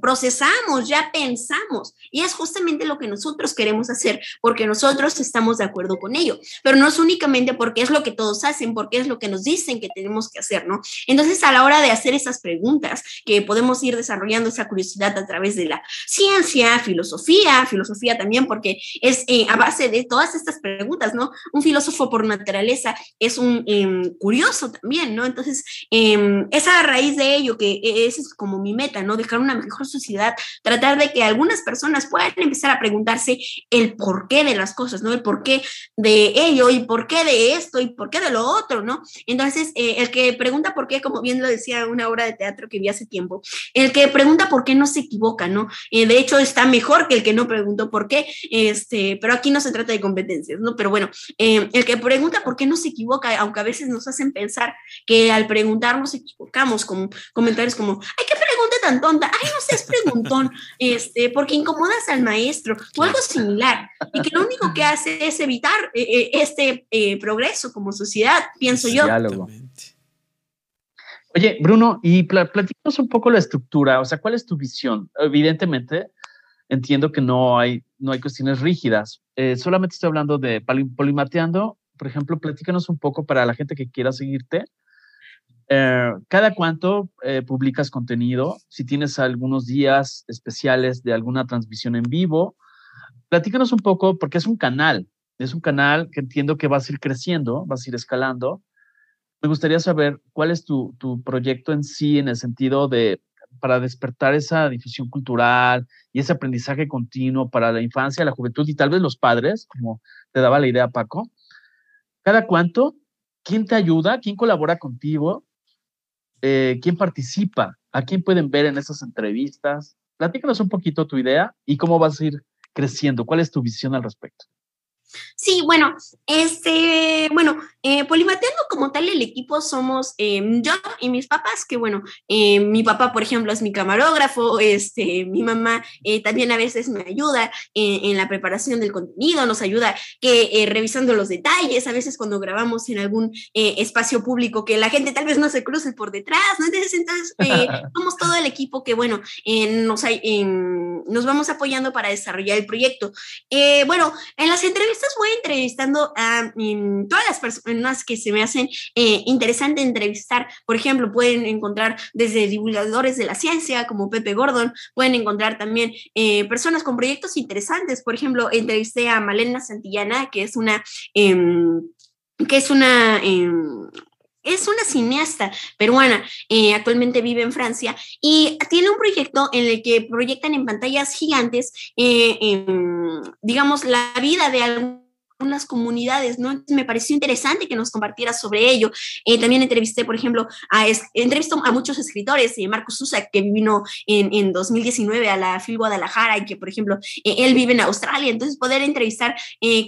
procesamos, ya pensamos. Y es justamente lo que nosotros queremos hacer, porque nosotros estamos de acuerdo con ello, pero no es únicamente porque es lo que todos hacen, porque es lo que nos dicen que tenemos que hacer, ¿no? Entonces, a la hora de hacer esas preguntas, que podemos ir desarrollando esa curiosidad a través de la ciencia, filosofía, filosofía también, porque es eh, a base de todas estas preguntas, ¿no? Un filósofo por naturaleza es un em, curioso también, ¿no? Entonces, eh, es a raíz de ello que e, esa es como mi meta, ¿no? Dejar una mejor sociedad, tratar de que algunas personas pueden empezar a preguntarse el porqué de las cosas, ¿no? El porqué de ello y por qué de esto y por qué de lo otro, ¿no? Entonces, eh, el que pregunta por qué, como bien lo decía una obra de teatro que vi hace tiempo, el que pregunta por qué no se equivoca, ¿no? Eh, de hecho, está mejor que el que no preguntó por qué, este, pero aquí no se trata de competencias, ¿no? Pero bueno, eh, el que pregunta por qué no se equivoca, aunque a veces nos hacen pensar que al preguntar nos equivocamos, con comentarios como, ay, qué pregunta tan tonta, ay, no seas preguntón, <laughs> este, porque incomoda al maestro o algo similar, y que lo único que hace es evitar eh, eh, este eh, progreso como sociedad, pienso yo. Oye, Bruno, y platícanos un poco la estructura, o sea, ¿cuál es tu visión? Evidentemente, entiendo que no hay, no hay cuestiones rígidas, solamente estoy hablando de polimateando, por ejemplo, platícanos un poco para la gente que quiera seguirte, eh, ¿Cada cuánto eh, publicas contenido? Si tienes algunos días especiales de alguna transmisión en vivo, platícanos un poco, porque es un canal, es un canal que entiendo que vas a ir creciendo, vas a ir escalando. Me gustaría saber cuál es tu, tu proyecto en sí, en el sentido de para despertar esa difusión cultural y ese aprendizaje continuo para la infancia, la juventud y tal vez los padres, como te daba la idea Paco. ¿Cada cuánto? ¿Quién te ayuda? ¿Quién colabora contigo? Eh, quién participa, a quién pueden ver en esas entrevistas. Platícanos un poquito tu idea y cómo vas a ir creciendo. ¿Cuál es tu visión al respecto? Sí, bueno, este, bueno, eh, Polimateando como tal el equipo somos em, yo y mis papás, que bueno, em, mi papá, por ejemplo, es mi camarógrafo, este, mi mamá eh, también a veces me ayuda en, la preparación del contenido, nos ayuda que eh, revisando los detalles, a veces cuando grabamos en algún eh, espacio público que la gente tal vez no se cruce por detrás, ¿no? Entonces, entonces <laughs> somos todo el equipo que, bueno, nos, nos vamos apoyando para desarrollar el proyecto. bueno, en las entrevistas entrevistas voy entrevistando a todas las personas que se me hacen eh, interesante entrevistar. Por ejemplo, pueden encontrar desde divulgadores de la ciencia como Pepe Gordon, pueden encontrar también eh, personas con proyectos interesantes. Por ejemplo, entrevisté a Malena Santillana, que es una... Em, que es una, em, es una cineasta peruana, eh, actualmente vive en Francia y tiene un proyecto en el que proyectan en pantallas gigantes, eh, digamos, la vida de algún unas comunidades, ¿no? me pareció interesante que nos compartiera sobre ello. Eh, también entrevisté, por ejemplo, a, entrevistó a muchos escritores, eh, Marcos Sousa, que vino en, en, 2019 a la FIL Guadalajara y que, por ejemplo, eh, él vive en Australia, entonces poder entrevistar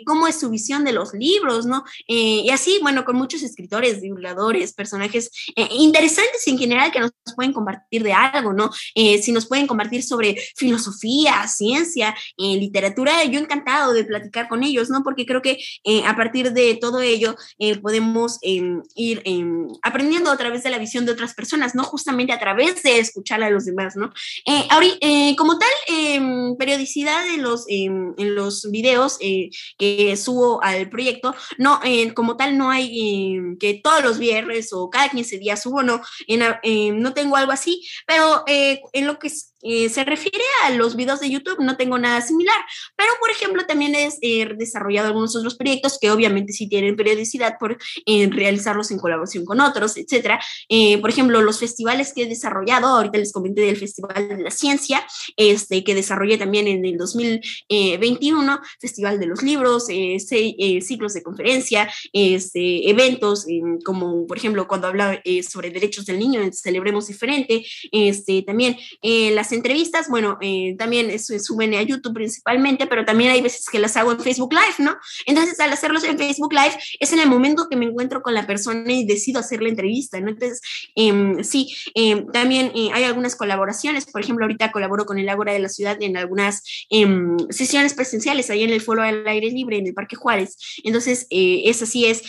cómo es su visión de los libros, ¿no? y así, bueno, con muchos escritores, divulgadores, personajes interesantes en general que nos pueden compartir de algo, ¿no? si nos pueden compartir sobre filosofía, ciencia, literatura, yo encantado de platicar con ellos, ¿no? Porque creo que eh, a partir de todo ello eh, podemos em, ir em, aprendiendo a través de la visión de otras personas, ¿no? Justamente a través de escuchar a los demás, ¿no? Eh, ahorita, como tal, em, periodicidad en los, en los videos que subo al proyecto, no, como tal no hay que todos los viernes o cada 15 días subo, no, no tengo algo así, pero en lo que eh, se refiere a los videos de YouTube, no tengo nada similar, pero por ejemplo también he desarrollado algunos otros proyectos que obviamente sí tienen periodicidad por eh, realizarlos en colaboración con otros, etcétera. Eh, por ejemplo, los festivales que he desarrollado, ahorita les comenté del Festival de la Ciencia, este, que desarrollé también en el 2021, Festival de los Libros, ciclos de conferencia, este, eventos, como por ejemplo cuando hablaba sobre derechos del niño, Celebremos Diferente, este, también las entrevistas, bueno, eh, también se suben a YouTube principalmente, pero también hay veces que las hago en Facebook Live, ¿no? Entonces, al hacerlos en Facebook Live, es en el momento que me encuentro con la persona y decido hacer la entrevista, ¿no? Entonces, em, sí, em, también eh, hay algunas colaboraciones, por ejemplo, ahorita colaboro con el Ágora de la Ciudad en algunas em, sesiones presenciales, ahí en el Foro al Aire Libre, en el Parque Juárez. Entonces, eh, eso sí es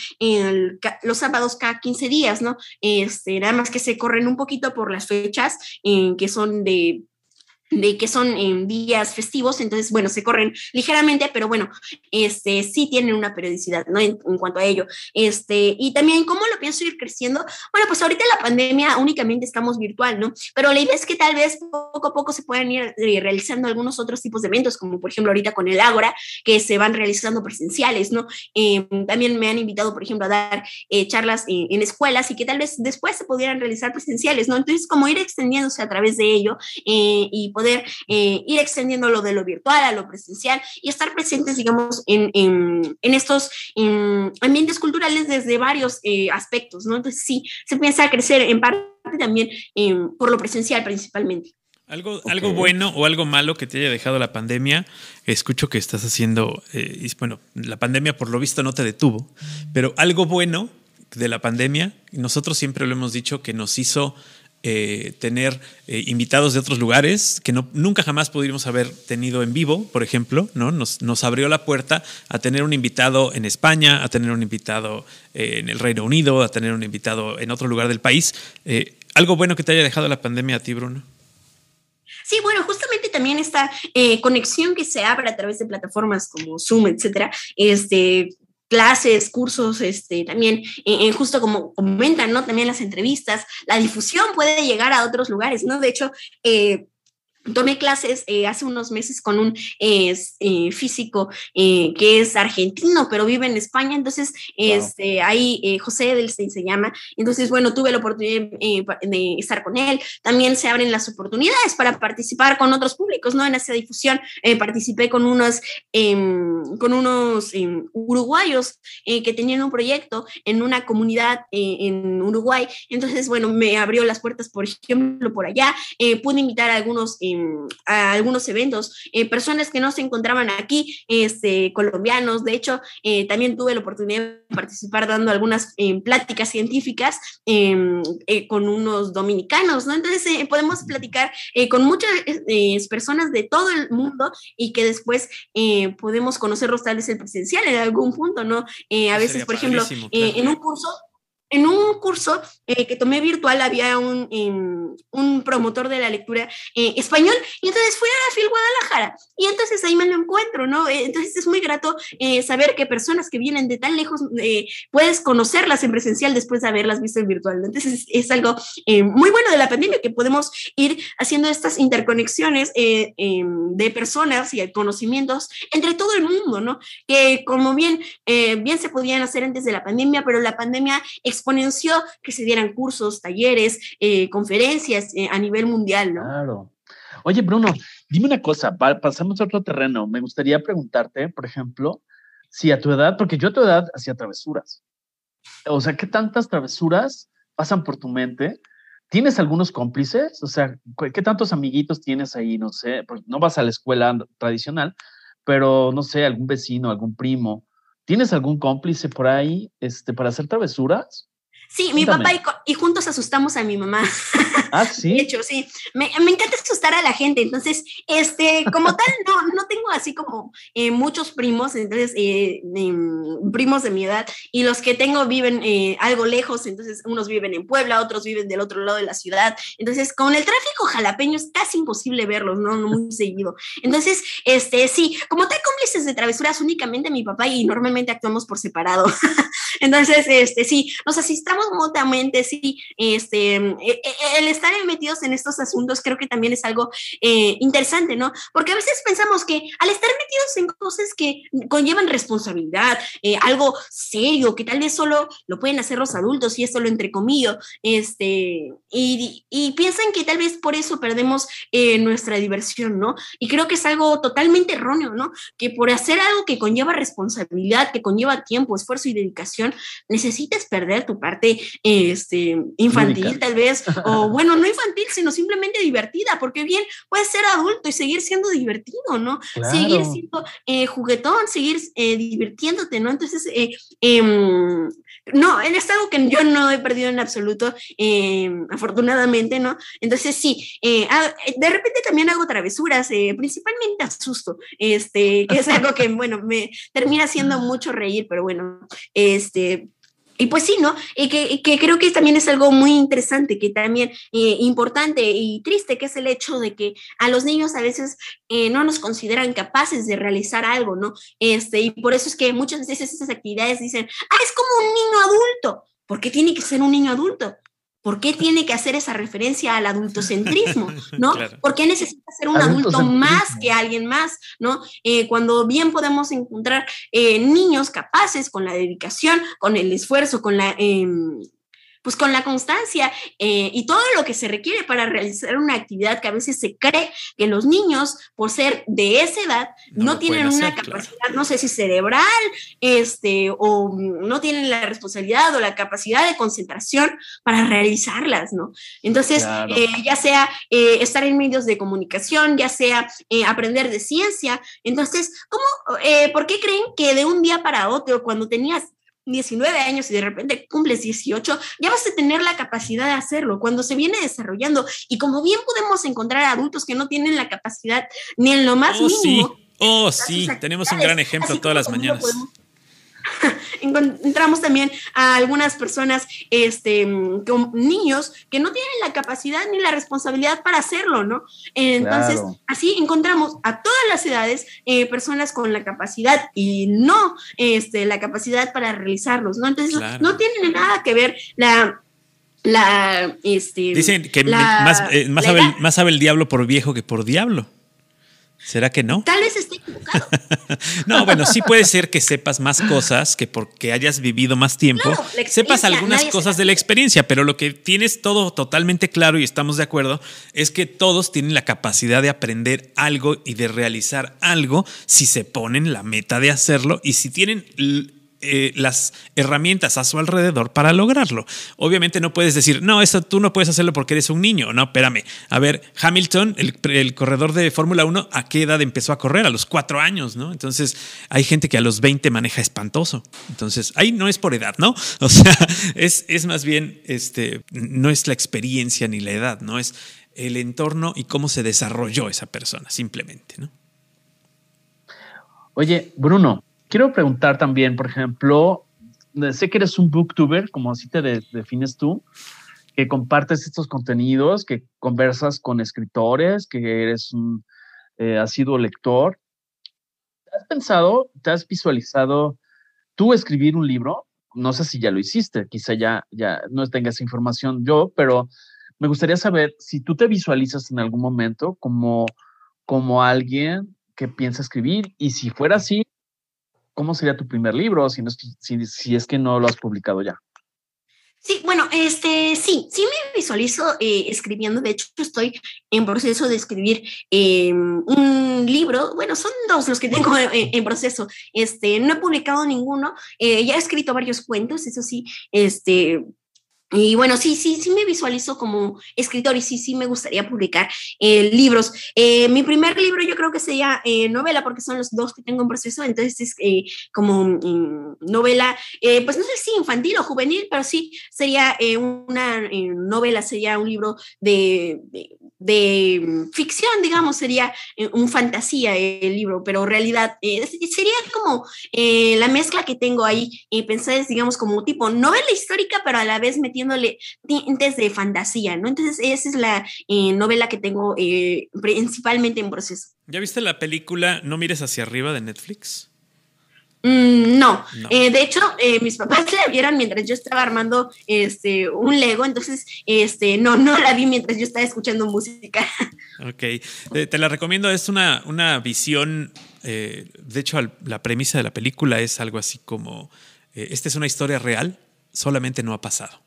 los sábados cada 15 días, ¿no? Este, nada más que se corren un poquito por las fechas, que son de de que son en días festivos, entonces, bueno, se corren ligeramente, pero bueno, este, sí tienen una periodicidad, ¿no? En, cuanto a ello. Este, y también, ¿cómo lo pienso ir creciendo? Bueno, pues ahorita la pandemia únicamente estamos virtual, ¿no? Pero la idea es que tal vez poco a poco se puedan ir eh, realizando algunos otros tipos de eventos, como por ejemplo ahorita con el Ágora, que se van realizando presenciales, ¿no? Em, también me han invitado, por ejemplo, a dar eh, charlas en, escuelas y que tal vez después se pudieran realizar presenciales, ¿no? Entonces, como ir extendiéndose a través de ello eh, poder eh, ir extendiendo lo de lo virtual a lo presencial y estar presentes, digamos, en, en, en estos ambientes culturales desde varios eh, aspectos, ¿no? Entonces sí, se piensa crecer en parte también em, por lo presencial principalmente. Algo, algo bueno o algo malo que te haya dejado la pandemia, escucho que estás haciendo, eh, bueno, la pandemia por lo visto no te detuvo, pero algo bueno de la pandemia, nosotros siempre lo hemos dicho que nos hizo eh, tener eh, invitados de otros lugares que no, nunca jamás podríamos haber tenido en vivo, por ejemplo, ¿no? Nos, nos, abrió la puerta a tener un invitado en España, a tener un invitado eh, en el Reino Unido, a tener un invitado en otro lugar del país. ¿Algo bueno que te haya dejado la pandemia a ti, Bruno? Sí, bueno, justamente también esta conexión que se abre a través de plataformas como Zoom, etcétera, este, clases, cursos, este, también, eh, eh, justo como comentan, ¿no? También las entrevistas, la difusión puede llegar a otros lugares, ¿no? De hecho, eh, Tomé clases eh, hace unos meses con un eh, físico eh, que es argentino, pero vive en España. Entonces, este, ahí José Edelstein se llama. Entonces, bueno, tuve la oportunidad de estar con él. También se abren las oportunidades para participar con otros públicos, ¿no? En esa difusión participé con unos, em, con unos em, uruguayos que tenían un proyecto en una comunidad en Uruguay. Entonces, bueno, me abrió las puertas, por ejemplo, por allá. pude invitar a algunos a algunos eventos, eh, personas que no se encontraban aquí, este, colombianos, de hecho, eh, también tuve la oportunidad de participar dando algunas eh, pláticas científicas em, con unos dominicanos, ¿no? Entonces podemos platicar con muchas personas de todo el mundo y que después podemos conocerlos tal vez en presencial en algún punto, ¿no? a veces, por ejemplo, en un curso en un curso eh, que tomé virtual había un, em, un promotor de la lectura eh, español y entonces fui a la FIL Guadalajara y entonces ahí me lo encuentro, ¿no? Eh, entonces es muy grato saber que personas que vienen de tan lejos puedes conocerlas en presencial después de haberlas visto en virtual. Entonces es, algo muy bueno de la pandemia que podemos ir haciendo estas interconexiones em, de personas y conocimientos entre todo el mundo, ¿no? Que como bien, bien se podían hacer antes de la pandemia, pero la pandemia exponenció que se dieran cursos, talleres, eh, conferencias eh, a nivel mundial, ¿no? Claro. Oye, Bruno, dime una cosa, pasamos a otro terreno. Me gustaría preguntarte, por ejemplo, si a tu edad, porque yo a tu edad hacía travesuras. O sea, ¿qué tantas travesuras pasan por tu mente? ¿Tienes algunos cómplices? O sea, ¿qué tantos amiguitos tienes ahí? No sé, pues no vas a la escuela tradicional, pero no sé, algún vecino, algún primo. ¿Tienes algún cómplice por ahí este, para hacer travesuras? Sí, mi papá y, juntos asustamos a mi mamá. <laughs> Ah, sí. De hecho, sí. Me, encanta asustar a la gente. Entonces, este, como <laughs> tal, no, no tengo así como eh, muchos primos, entonces, eh, em, primos de mi edad, y los que tengo viven eh, algo lejos, entonces unos viven en Puebla, otros viven del otro lado de la ciudad. Entonces, con el tráfico jalapeño es casi imposible verlos, ¿no? Muy seguido. Entonces, este, sí, como tal cómplices de travesuras únicamente mi papá y normalmente actuamos por separado. <laughs> entonces, este, sí, nos asistamos mutuamente, sí, este, e, e, el estar metidos en estos asuntos creo que también es algo eh, interesante, ¿no? Porque a veces pensamos que al estar metidos en cosas que conllevan responsabilidad, eh, algo serio, que tal vez solo lo pueden hacer los adultos, y esto lo entrecomillo, este, y, piensan que tal vez por eso perdemos eh, nuestra diversión, ¿no? Y creo que es algo totalmente erróneo, ¿no? Que por hacer algo que conlleva responsabilidad, que conlleva tiempo, esfuerzo y dedicación, necesites perder tu parte este, infantil tal vez, <laughs> o bueno, no infantil, sino simplemente divertida, porque bien, puedes ser adulto y seguir siendo divertido, ¿no? Seguir siendo eh, juguetón, seguir eh, divirtiéndote, ¿no? Entonces, eh, em, no, es algo que yo no he perdido en absoluto, em, afortunadamente, ¿no? Entonces, sí, ah, de repente también hago travesuras, principalmente asusto, este, que es algo que, <laughs> bueno, me termina haciendo mucho reír, pero bueno, este, y pues sí, ¿no? Y que, que, creo que también es algo muy interesante, que también eh, importante y triste, que es el hecho de que a los niños a veces eh, no nos consideran capaces de realizar algo, ¿no? Este, y por eso es que muchas veces esas actividades dicen, ah, es como un niño adulto. ¿Por qué tiene que ser un niño adulto? ¿Por qué tiene que hacer esa referencia al adultocentrismo? <laughs> ¿No? ¿Por qué necesita ser un adulto más que alguien más? ¿No? Eh, cuando bien podemos encontrar eh, niños capaces con la dedicación, con el esfuerzo, con la... Em, pues con la constancia eh, y todo lo que se requiere para realizar una actividad que a veces se cree que los niños, por ser de esa edad, no, tienen una capacidad, no sé si cerebral, este, o no tienen la responsabilidad o la capacidad de concentración para realizarlas, ¿no? Entonces, eh, ya sea eh, estar en medios de comunicación, ya sea aprender de ciencia, entonces, ¿cómo, por qué creen que de un día para otro, cuando tenías 19 años y de repente cumples 18, ya vas a tener la capacidad de hacerlo cuando se viene desarrollando. Y como bien podemos encontrar adultos que no tienen la capacidad ni en lo más oh, mínimo. Sí. Oh, sí, tenemos un gran ejemplo todas las mañanas. Encontramos también a algunas personas, este, con niños que no tienen la capacidad ni la responsabilidad para hacerlo, ¿no? Entonces, así encontramos a todas las edades eh, personas con la capacidad y no este, la capacidad para realizarlos, ¿no? Entonces, no tiene nada que ver la la este dicen que más, eh, más, sabe más sabe el diablo por viejo que por diablo ¿Será que no? Tal vez esté equivocado. <laughs> no, bueno, sí puede ser que sepas más cosas, que porque hayas vivido más tiempo, sepas algunas cosas de la experiencia, pero lo que tienes todo totalmente claro y estamos de acuerdo es que todos tienen la capacidad de aprender algo y de realizar algo si se ponen la meta de hacerlo y si tienen eh, las herramientas a su alrededor para lograrlo. Obviamente no puedes decir, no, eso tú no puedes hacerlo porque eres un niño. No, espérame. A ver, Hamilton, el, corredor de Fórmula 1, ¿a qué edad empezó a correr? A los cuatro años, ¿no? Entonces hay gente que a los 20 maneja espantoso. Entonces ahí no es por edad, ¿no? <laughs> O sea, es, es más bien, este, no es la experiencia ni la edad, ¿no? Es el entorno y cómo se desarrolló esa persona, simplemente, ¿no? Oye, Bruno, quiero preguntar también, por ejemplo, sé que eres un booktuber, como así te defines tú, que compartes estos contenidos, que conversas con escritores, que eres un eh, asiduo lector. ¿Has pensado, te has visualizado tú escribir un libro? No sé si ya lo hiciste, quizá ya, ya no tengas información yo, pero me gustaría saber si tú te visualizas en algún momento como, como alguien que piensa escribir y si fuera así, ¿cómo sería tu primer libro si, no, si, si es que no lo has publicado ya? Sí, bueno, este, sí, sí me visualizo eh, escribiendo. De hecho, estoy en proceso de escribir em, un libro. Bueno, son dos los que tengo en, proceso. Este, no he publicado ninguno. Eh, ya he escrito varios cuentos, eso sí. Este, y bueno, sí, sí, sí me visualizo como escritor y sí, sí me gustaría publicar eh, libros. Eh, mi primer libro yo creo que sería eh, novela, porque son los dos que tengo en proceso, entonces es como mm, novela, pues no sé si infantil o juvenil, pero sí sería una novela, sería un libro de, de, ficción, digamos, sería un fantasía el libro, pero realidad sería como la mezcla que tengo ahí, pensar, digamos, como tipo novela histórica, pero a la vez metida tintes de fantasía, ¿no? Entonces, esa es la eh, novela que tengo eh, principalmente en proceso. ¿Ya viste la película No mires hacia arriba de Netflix? Mm, no, eh, de hecho, mis papás <laughs> la vieron mientras yo estaba armando este, un Lego, entonces este, no, no la vi mientras yo estaba escuchando música. <laughs> Ok, te la recomiendo, es una, una visión, de hecho, la premisa de la película es algo así como, esta es una historia real, solamente no ha pasado.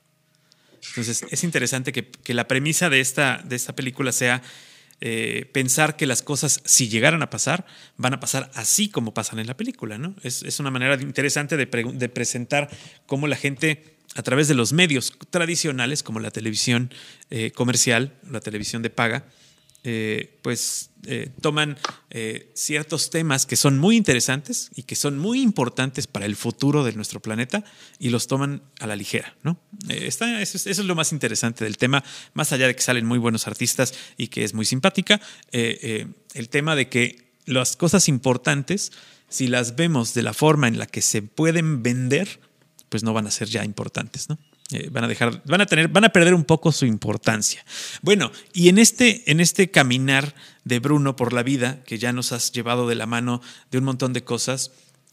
Entonces, es interesante que, la premisa de esta, de esta película sea eh, pensar que las cosas, si llegaran a pasar, van a pasar así como pasan en la película, ¿no? Es, una manera interesante de, de, presentar cómo la gente, a través de los medios tradicionales, como la televisión eh, comercial, la televisión de paga, eh, pues eh, toman eh, ciertos temas que son muy interesantes y que son muy importantes para el futuro de nuestro planeta y los toman a la ligera, ¿no? Está, eso, es, lo más interesante del tema, más allá de que salen muy buenos artistas y que es muy simpática, el tema de que las cosas importantes, si las vemos de la forma en la que se pueden vender, pues no van a ser ya importantes, ¿no? Eh, van a dejar, van a tener, van a perder un poco su importancia. Bueno, y en este, en este caminar de Bruno por la vida, que ya nos has llevado de la mano de un montón de cosas,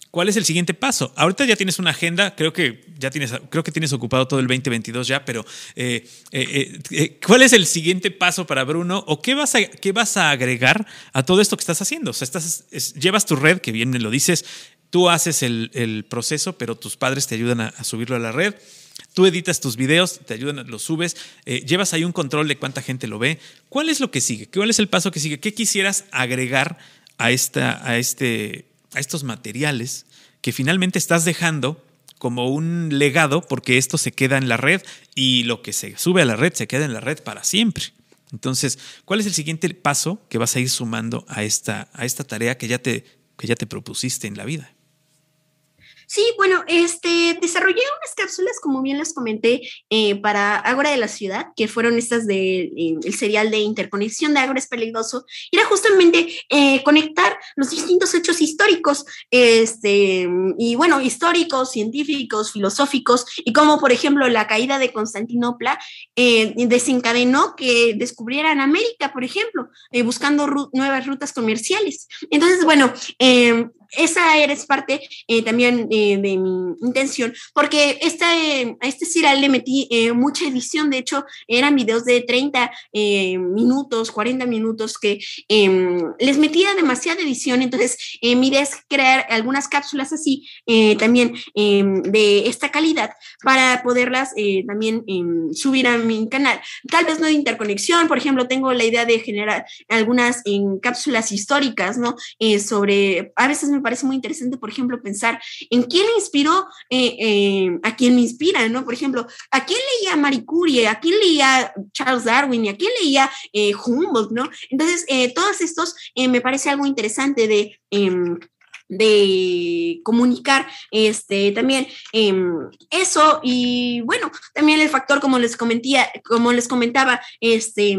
¿cuál es el siguiente paso? Ahorita ya tienes una agenda, creo que ya tienes, creo que tienes ocupado todo el 2022 ya, pero eh, eh, ¿cuál es el siguiente paso para Bruno? ¿O qué vas a, qué vas a agregar a todo esto que estás haciendo? O sea, estás, llevas tu red, que bien lo dices, tú haces el, proceso, pero tus padres te ayudan a subirlo a la red Tú editas tus videos, te ayudan, los subes, eh, llevas ahí un control de cuánta gente lo ve. ¿Cuál es lo que sigue? ¿Cuál es el paso que sigue? ¿Qué quisieras agregar a, esta, a, este, a estos materiales que finalmente estás dejando como un legado porque esto se queda en la red y lo que se sube a la red se queda en la red para siempre? Entonces, ¿cuál es el siguiente paso que vas a ir sumando a esta, a esta tarea que ya, te, que ya te propusiste en la vida? Sí, bueno, este, desarrollé unas cápsulas, como bien les comenté, eh, para Ágora de la Ciudad, que fueron estas del de, eh, serial de interconexión de Ágora es peligroso. Era justamente eh, conectar los distintos hechos históricos, este, y bueno, históricos, científicos, filosóficos, y como por ejemplo la caída de Constantinopla desencadenó que descubrieran América, por ejemplo, buscando nuevas rutas comerciales. Entonces, bueno, esa eres parte eh, también eh, de mi intención, porque este, a este serial le metí eh, mucha edición, de hecho eran videos de 30 minutos, 40 minutos que em, les metía demasiada edición, entonces mi idea es crear algunas cápsulas así, también em, de esta calidad, para poderlas también em, subir a mi canal. Tal vez no de interconexión, por ejemplo, tengo la idea de generar algunas cápsulas históricas, ¿no? sobre, a veces me parece muy interesante, por ejemplo, pensar en quién inspiró, eh, eh, a quién me inspira, ¿no? Por ejemplo, ¿a quién leía Marie Curie? ¿A quién leía Charles Darwin? ¿Y a quién leía eh, Humboldt, ¿no? Entonces, todos estos me parece algo interesante de em, de comunicar este también em, eso y bueno también el factor como les comentía como les comentaba este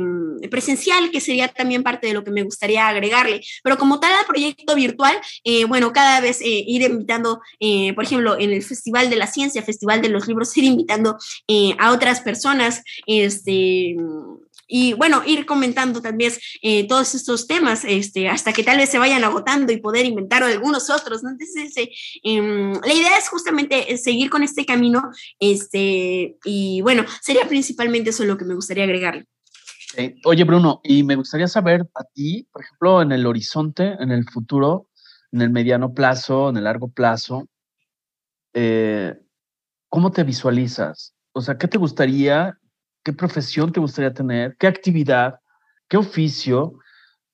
presencial que sería también parte de lo que me gustaría agregarle. Pero como tal al proyecto virtual eh, bueno cada vez eh, ir invitando eh, por ejemplo en el festival de la ciencia festival de los libros <laughs> ir invitando a otras personas este y bueno, ir comentando también eh, todos estos temas este, hasta que tal vez se vayan agotando y poder inventar algunos otros. ¿no? Entonces, eh, em, la idea es justamente eh, seguir con este camino este, y bueno, sería principalmente eso lo que me gustaría agregarle. oye, Bruno, y me gustaría saber a ti, por ejemplo, en el horizonte, en el futuro, en el mediano plazo, en el largo plazo, ¿cómo te visualizas? O sea, ¿qué te gustaría qué profesión te gustaría tener, qué actividad, qué oficio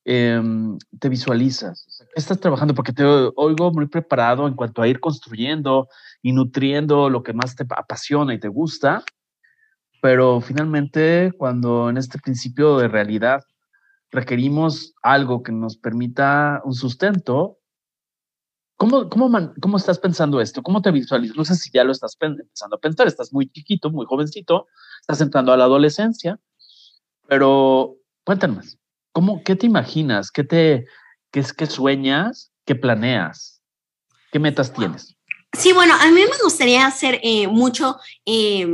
em, te visualizas. ¿Qué estás trabajando? Porque te oigo muy preparado en cuanto a ir construyendo y nutriendo lo que más te apasiona y te gusta, pero finalmente cuando en este principio de realidad requerimos algo que nos permita un sustento, ¿Cómo, cómo, ¿Cómo estás pensando esto? ¿Cómo te visualizas? No sé si ya lo estás empezando a pensar, estás muy chiquito, muy jovencito, estás entrando a la adolescencia, pero cuéntanos, ¿cómo, ¿qué te imaginas? ¿Qué, te, qué, qué sueñas? ¿Qué planeas? ¿Qué metas tienes? Sí, bueno, a mí me gustaría hacer eh, mucho eh,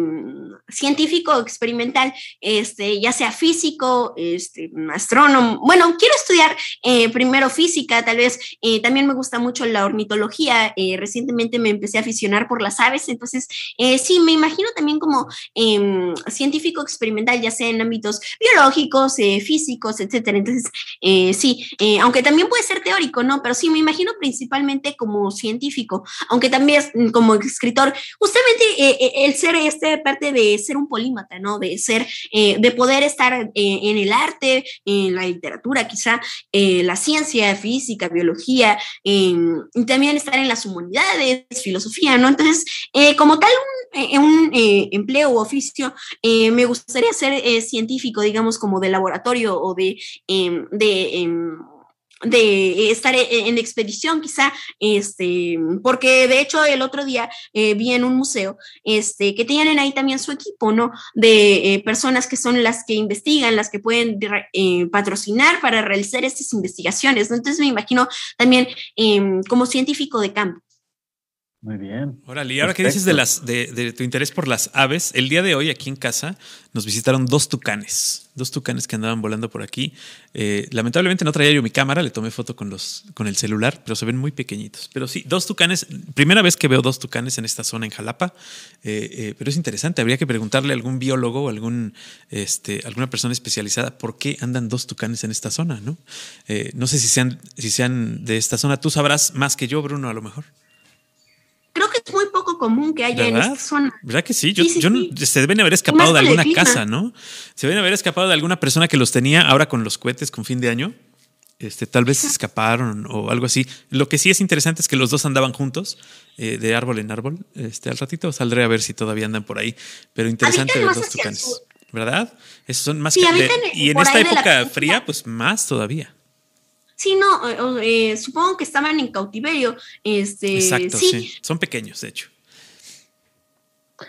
científico experimental, este, ya sea físico, este, astrónomo. Bueno, quiero estudiar eh, primero física, tal vez también me gusta mucho la ornitología. recientemente me empecé a aficionar por las aves, entonces sí, me imagino también como em, científico experimental, ya sea en ámbitos biológicos, físicos, etcétera. Entonces, sí, aunque también puede ser teórico, ¿no? Pero sí, me imagino principalmente como científico, aunque también Mm, como escritor, justamente eh, eh, el ser este parte de ser un polímata, ¿no? De ser, eh, de poder estar en el arte, en la literatura, quizá, la ciencia, física, biología, y también estar en las humanidades, filosofía, ¿no? Entonces, como tal, un, empleo u oficio, me gustaría ser científico, digamos, como de laboratorio o de, em, em, de estar e-, en expedición quizá, este, porque de hecho el otro día eh, vi en un museo este, que tienen ahí también su equipo, ¿no? De eh, personas que son las que investigan, las que pueden eh, patrocinar para realizar estas investigaciones, ¿no? Entonces me imagino también em, como científico de campo. Muy bien. Órale, y ahora que dices de, las, de, tu interés por las aves, el día de hoy aquí en casa nos visitaron dos tucanes, dos tucanes que andaban volando por aquí. Eh, lamentablemente no traía yo mi cámara, le tomé foto con, los, con el celular, pero se ven muy pequeñitos. Pero sí, dos tucanes, primera vez que veo dos tucanes en esta zona en Jalapa, eh, eh, pero es interesante, habría que preguntarle a algún biólogo o algún, este, alguna persona especializada por qué andan dos tucanes en esta zona, ¿no? no sé si sean, si sean de esta zona, tú sabrás más que yo, Bruno, a lo mejor creo que es muy poco común que haya en esta zona. ¿Verdad que sí? Yo, se deben haber escapado de alguna casa, ¿no? Se deben haber escapado de alguna persona que los tenía ahora con los cohetes con fin de año. Este, tal vez escaparon o algo así. Lo que sí es interesante es que los dos andaban juntos, eh, de árbol en árbol. Este, al ratito saldré a ver si todavía andan por ahí. Pero interesante los dos tucanes. ¿Verdad? Esos son más que, Y en esta época fría, pues más todavía. Sí, no, eh, supongo que estaban en cautiverio. Este, Exacto, sí. Son pequeños, de hecho.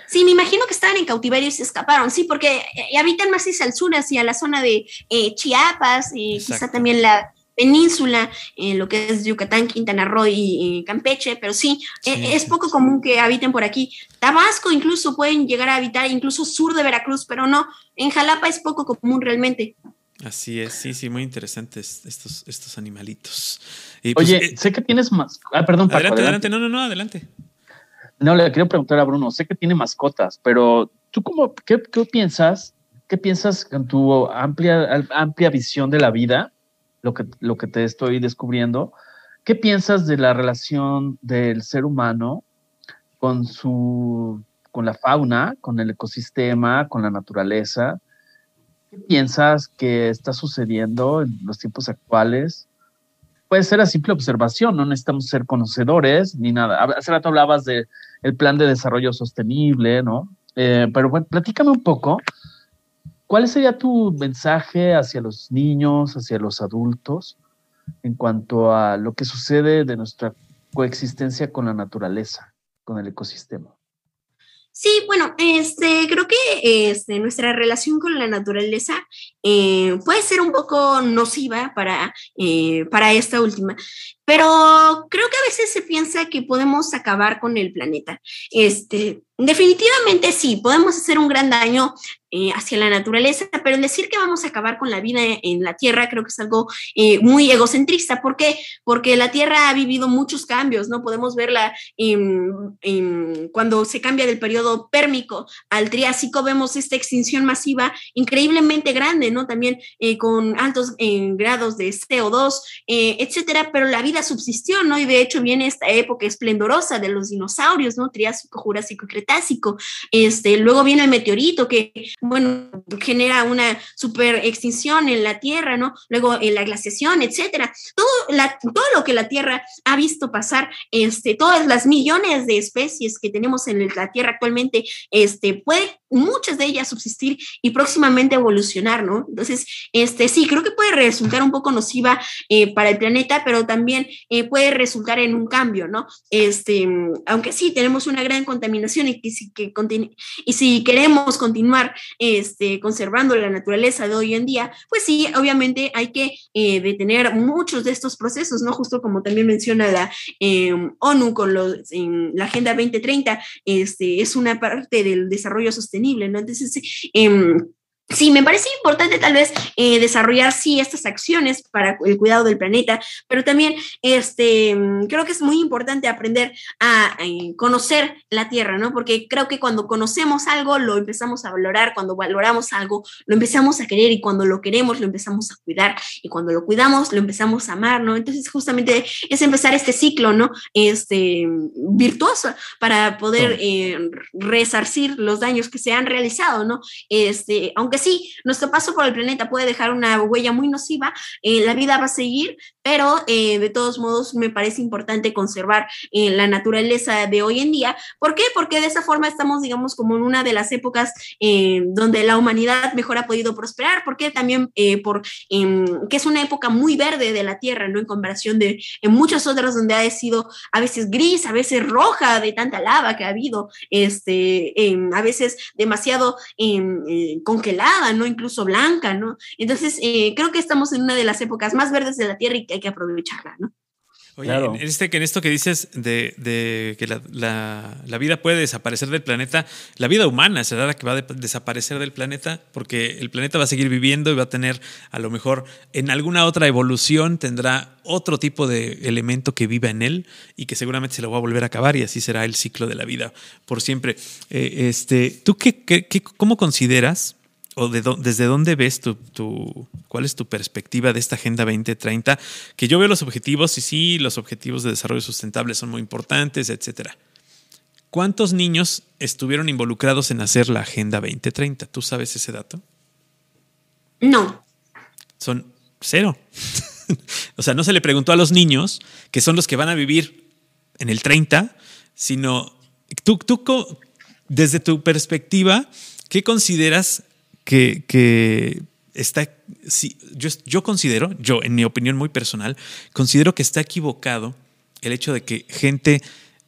Sí, me imagino que estaban en cautiverio y se escaparon, sí, porque eh, habitan más hacia el sur, hacia la zona de eh, Chiapas, y quizá también la península, en lo que es Yucatán, Quintana Roo y Campeche, pero sí, es poco común que habiten por aquí. Tabasco incluso pueden llegar a habitar, incluso sur de Veracruz, pero no, en Jalapa es poco común realmente. Así es, sí, sí, muy interesantes estos, estos animalitos. Pues, Oye, eh, sé que tienes más. Ah, perdón, adelante, adelante, no, no, no, adelante. No, le quiero preguntar a Bruno, sé que tiene mascotas, pero tú cómo, qué, qué piensas? ¿Qué piensas con tu amplia, amplia visión de la vida, lo que, lo que te estoy descubriendo? ¿Qué piensas de la relación del ser humano con su, con la fauna, con el ecosistema, con la naturaleza? Piensas que está sucediendo en los tiempos actuales? Puede ser a simple observación, no necesitamos ser conocedores ni nada. Hace rato hablabas del el plan de desarrollo sostenible, ¿no? Eh, pero bueno, platícame un poco. ¿Cuál sería tu mensaje hacia los niños, hacia los adultos, en cuanto a lo que sucede de nuestra coexistencia con la naturaleza, con el ecosistema. Sí, bueno, este, creo que este, nuestra relación con la naturaleza eh, puede ser un poco nociva para, eh, para esta última, pero creo que a veces se piensa que podemos acabar con el planeta. Este, definitivamente sí, podemos hacer un gran daño eh, hacia la naturaleza, pero decir que vamos a acabar con la vida en la Tierra creo que es algo eh, muy egocentrista. ¿Por qué? Porque la Tierra ha vivido muchos cambios, ¿no? Podemos verla cuando se cambia del periodo pérmico al Triásico, vemos esta extinción masiva increíblemente grande, ¿no? También eh, con altos grados de CO2, etcétera, pero la vida subsistió, ¿no? Y de hecho viene esta época esplendorosa de los dinosaurios, ¿no? Triásico, Jurásico, Cretácico. Este, luego viene el meteorito que bueno, genera una super extinción en la Tierra, ¿no? Luego en la glaciación, etcétera. Todo, todo lo que la Tierra ha visto pasar, este, todas las millones de especies que tenemos en la Tierra actualmente, este, puede muchas de ellas subsistir y próximamente evolucionar, ¿no? Entonces, este, sí, creo que puede resultar un poco nociva eh, para el planeta, pero también eh, puede resultar en un cambio, ¿no? Este, aunque sí, tenemos una gran contaminación y, que, que y si queremos continuar este, conservando la naturaleza de hoy en día, pues sí, obviamente hay que eh, detener muchos de estos procesos, ¿no? Justo como también menciona la ONU con los, la Agenda 2030, este, es una parte del desarrollo sostenible ¿no? Entonces, eh, Sí, me parece importante tal vez eh, desarrollar sí estas acciones para el cuidado del planeta, pero también este, creo que es muy importante aprender a, eh, conocer la Tierra, ¿no? Porque creo que cuando conocemos algo lo empezamos a valorar, cuando valoramos algo lo empezamos a querer y cuando lo queremos lo empezamos a cuidar y cuando lo cuidamos lo empezamos a amar, ¿no? Entonces justamente es empezar este ciclo, ¿no? Este virtuoso para poder eh, resarcir los daños que se han realizado, ¿no? Este, aunque sí, nuestro paso por el planeta puede dejar una huella muy nociva, eh, la vida va a seguir, pero eh, de todos modos me parece importante conservar eh, la naturaleza de hoy en día. ¿Por qué? Porque de esa forma estamos, digamos, como en una de las épocas donde la humanidad mejor ha podido prosperar, porque también por em, que es una época muy verde de la Tierra, ¿no? En comparación de en muchas otras donde ha sido a veces gris, a veces roja de tanta lava que ha habido, este, em, a veces demasiado em, ¿no? Incluso blanca, ¿no? Entonces, eh, creo que estamos en una de las épocas más verdes de la Tierra y que hay que aprovecharla, ¿no? Oye, en, este, en esto que dices de, que la, vida puede desaparecer del planeta, la vida humana será la que va a desaparecer del planeta, porque el planeta va a seguir viviendo y va a tener, a lo mejor, en alguna otra evolución tendrá otro tipo de elemento que viva en él y que seguramente se lo va a volver a acabar y así será el ciclo de la vida por siempre. Eh, este, ¿Tú qué, qué, cómo consideras? O desde dónde ves tu, cuál es tu perspectiva de esta Agenda 2030, que yo veo los objetivos y sí, los objetivos de desarrollo sustentable son muy importantes, etcétera. ¿Cuántos niños estuvieron involucrados en hacer la Agenda 2030? ¿Tú sabes ese dato? No. Son cero. <laughs> o sea, no se le preguntó a los niños, que son los que van a vivir en el 30, sino tú, tú desde tu perspectiva, ¿qué consideras que, está, yo, yo considero, yo en mi opinión muy personal, considero que está equivocado el hecho de que gente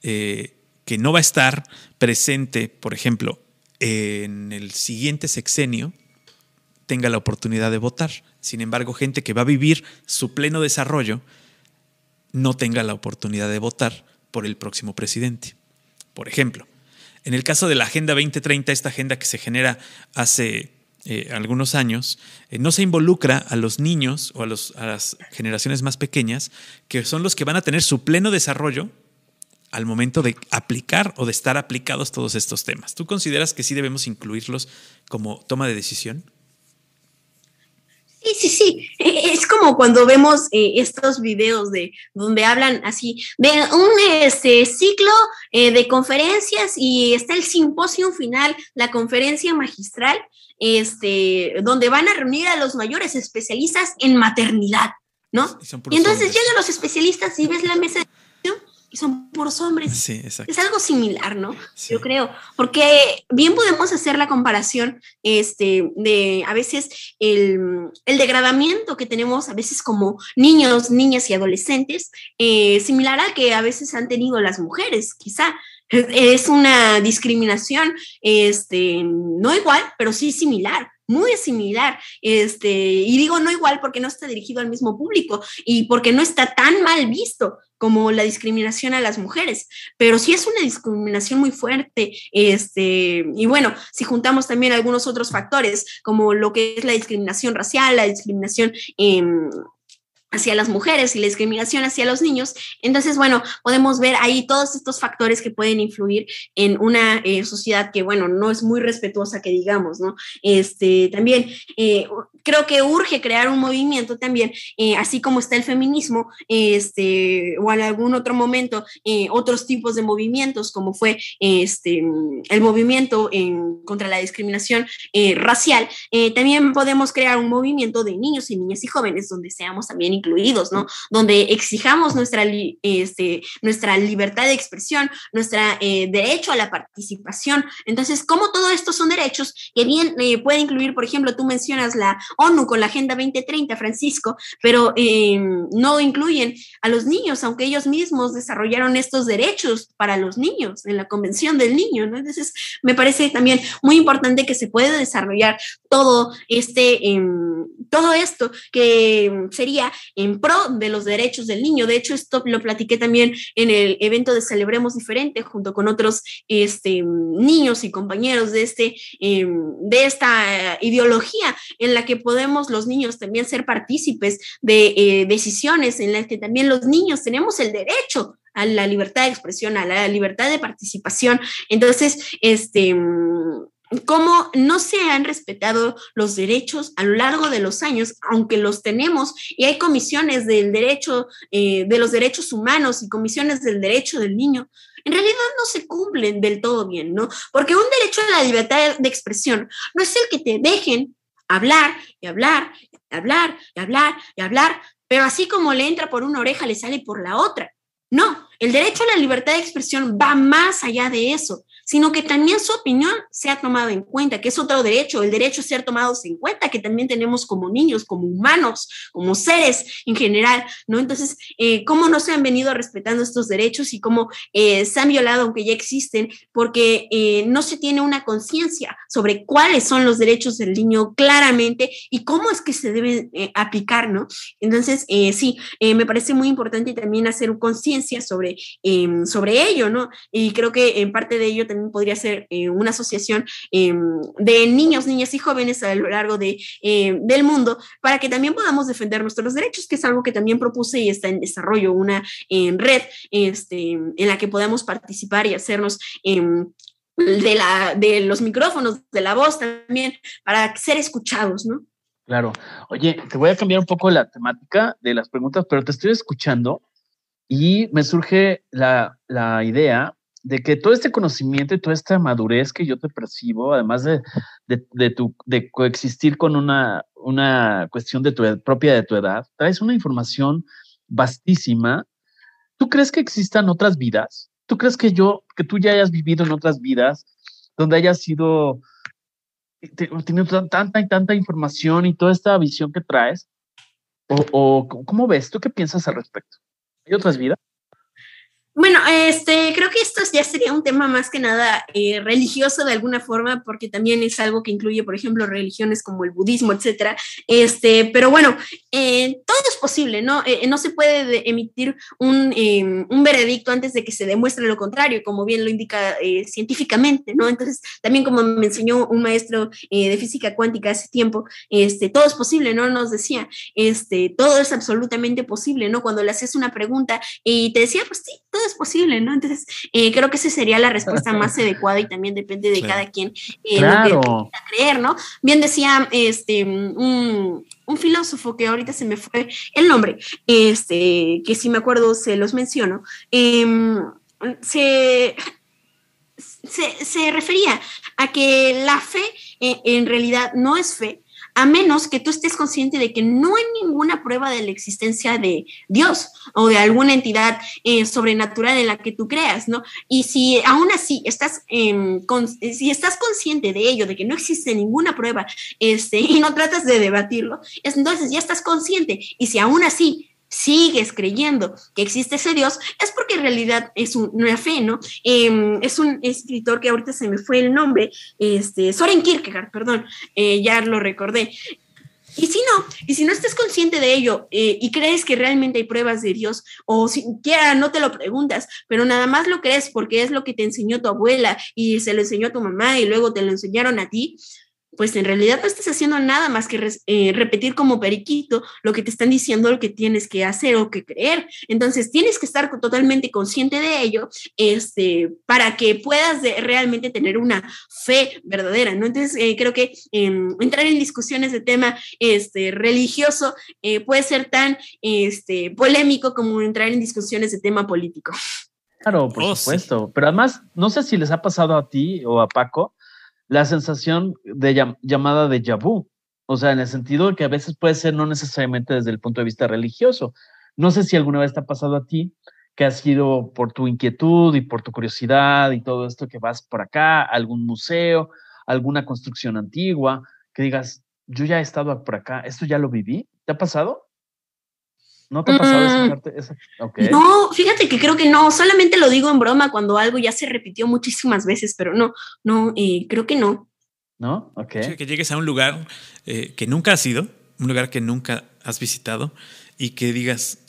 eh, que no va a estar presente, por ejemplo, en el siguiente sexenio, tenga la oportunidad de votar. Sin embargo, gente que va a vivir su pleno desarrollo no tenga la oportunidad de votar por el próximo presidente. Por ejemplo, en el caso de la Agenda 2030, esta agenda que se genera hace eh, algunos años, eh, no se involucra a los niños o a, las generaciones más pequeñas, que son los que van a tener su pleno desarrollo al momento de aplicar o de estar aplicados todos estos temas. ¿Tú consideras que sí debemos incluirlos como toma de decisión? Sí, sí, sí. E, es como cuando vemos eh, estos videos de donde hablan así de un este, ciclo de conferencias y está el simposio final, la conferencia magistral, este, donde van a reunir a los mayores especialistas en maternidad, ¿no? Y, entonces llegan los especialistas y ves la mesa y son puros hombres. Sí, exacto. Es algo similar, ¿no? Yo creo, porque bien podemos hacer la comparación este, de a veces el, el degradamiento que tenemos a veces como niños, niñas y adolescentes, eh, similar al que a veces han tenido las mujeres, quizá. Es una discriminación, este, no igual, pero sí similar muy similar. Este, y digo no igual porque no está dirigido al mismo público y porque no está tan mal visto como la discriminación a las mujeres, pero sí es una discriminación muy fuerte. Este, y bueno, si juntamos también algunos otros factores, como lo que es la discriminación racial, la discriminación em, hacia las mujeres y la discriminación hacia los niños. Entonces, bueno, podemos ver ahí todos estos factores que pueden influir en una eh, sociedad que, bueno, no es muy respetuosa, que digamos, ¿no? Este, también eh, creo que urge crear un movimiento también, eh, así como está el feminismo, este, o en algún otro momento, otros tipos de movimientos, como fue este, el movimiento en, contra la discriminación racial, también podemos crear un movimiento de niños y niñas y jóvenes donde seamos también incluidos, ¿no? Donde exijamos nuestra, este, nuestra libertad de expresión, nuestro eh, derecho a la participación. Entonces, ¿cómo todo esto son derechos que bien eh, puede incluir, por ejemplo, tú mencionas la ONU con la Agenda 2030, Francisco, pero em, no incluyen a los niños, aunque ellos mismos desarrollaron estos derechos para los niños en la Convención del Niño, ¿no? Entonces, me parece también muy importante que se pueda desarrollar todo este, em, todo esto que sería en pro de los derechos del niño. De hecho, esto lo platiqué también en el evento de Celebremos Diferente, junto con otros este, niños y compañeros de, este, em, de esta ideología en la que podemos los niños también ser partícipes de eh, decisiones, en las que también los niños tenemos el derecho a la libertad de expresión, a la libertad de participación. Entonces, este cómo no se han respetado los derechos a lo largo de los años, aunque los tenemos, y hay comisiones del derecho, eh, de los derechos humanos y comisiones del derecho del niño, en realidad no se cumplen del todo bien, ¿no? Porque un derecho a la libertad de expresión no es el que te dejen hablar y hablar y hablar y hablar y hablar, pero así como le entra por una oreja, le sale por la otra. No, el derecho a la libertad de expresión va más allá de eso sino que también su opinión se ha tomado en cuenta, que es otro derecho, el derecho a ser tomados en cuenta, que también tenemos como niños, como humanos, como seres en general, ¿no? Entonces, eh, ¿cómo no se han venido respetando estos derechos y cómo eh, se han violado, aunque ya existen, porque eh, no se tiene una conciencia sobre cuáles son los derechos del niño claramente y cómo es que se deben aplicar, ¿no? Entonces, sí, me parece muy importante también hacer conciencia sobre, em, sobre ello, ¿no? Y creo que en parte de ello también podría ser eh, una asociación em, de niños, niñas y jóvenes a lo largo de, em, del mundo para que también podamos defender nuestros derechos, que es algo que también propuse y está en desarrollo, una red este, en la que podamos participar y hacernos em, de, la, de los micrófonos, de la voz también, para ser escuchados, ¿no? Claro. Oye, te voy a cambiar un poco la temática de las preguntas, pero te estoy escuchando y me surge la, la idea de que todo este conocimiento y toda esta madurez que yo te percibo, además de, de, tu, de coexistir con una, una cuestión de tu, propia de tu edad, traes una información vastísima. ¿Tú crees que existan otras vidas? ¿Tú crees que yo, que tú ya hayas vivido en otras vidas donde hayas sido, tenido tanta y tanta información y toda esta visión que traes? ¿O, o cómo ves? ¿Tú qué piensas al respecto? ¿Hay otras vidas? Bueno, este, creo que esto ya sería un tema más que nada eh, religioso de alguna forma, porque también es algo que incluye, por ejemplo, religiones como el budismo, etcétera. Este, pero bueno, eh, todo es posible, ¿no? Eh, no se puede emitir un, em, un, veredicto antes de que se demuestre lo contrario, como bien lo indica científicamente, ¿no? Entonces, también como me enseñó un maestro de física cuántica hace tiempo, este, todo es posible, ¿no? Nos decía, este, todo es absolutamente posible, ¿no? Cuando le haces una pregunta y te decía, pues sí, todo es posible, ¿no? Entonces, eh, creo que esa sería la respuesta más <laughs> adecuada y también depende de cada quien eh, lo que creer, ¿no? Bien decía este, un, filósofo que ahorita se me fue el nombre, este, que si me acuerdo se los menciono, em, se, se, refería a que la fe eh, en realidad no es fe, a menos que tú estés consciente de que no hay ninguna prueba de la existencia de Dios o de alguna entidad eh, sobrenatural en la que tú creas, ¿no? Y si aún así estás, em, si estás consciente de ello, de que no existe ninguna prueba, este, <laughs> y no tratas de debatirlo, entonces ya estás consciente. Y si aún así sigues creyendo que existe ese Dios, es porque en realidad es una fe, ¿no? Em, es un escritor que ahorita se me fue el nombre, este, Soren Kierkegaard, perdón, eh, ya lo recordé. Y si no, y si no estás consciente de ello eh, y crees que realmente hay pruebas de Dios, o siquiera no te lo preguntas, pero nada más lo crees porque es lo que te enseñó tu abuela y se lo enseñó a tu mamá y luego te lo enseñaron a ti, pues en realidad no estás haciendo nada más que eh, repetir como periquito lo que te están diciendo, lo que tienes que hacer o que creer. Entonces tienes que estar totalmente consciente de ello este, para que puedas realmente tener una fe verdadera, ¿no? Entonces eh, creo que em, entrar en discusiones de tema este, religioso eh, puede ser tan este, polémico como entrar en discusiones de tema político. Claro, por oh, supuesto. Pero además, no sé si les ha pasado a ti o a Paco, la sensación de llamada de yabú, o sea, en el sentido que a veces puede ser no necesariamente desde el punto de vista religioso. No sé si alguna vez te ha pasado a ti que ha sido por tu inquietud y por tu curiosidad y todo esto que vas por acá, algún museo, alguna construcción antigua, que digas, yo ya he estado por acá, esto ya lo viví. ¿Te ha pasado? ¿No te ha pasado esa mm. parte? No, fíjate que creo que no, solamente lo digo en broma cuando algo ya se repitió muchísimas veces, pero no, no, eh, creo que no. ¿No? Ok. Que llegues a un lugar eh, que nunca has ido, un lugar que nunca has visitado y que digas,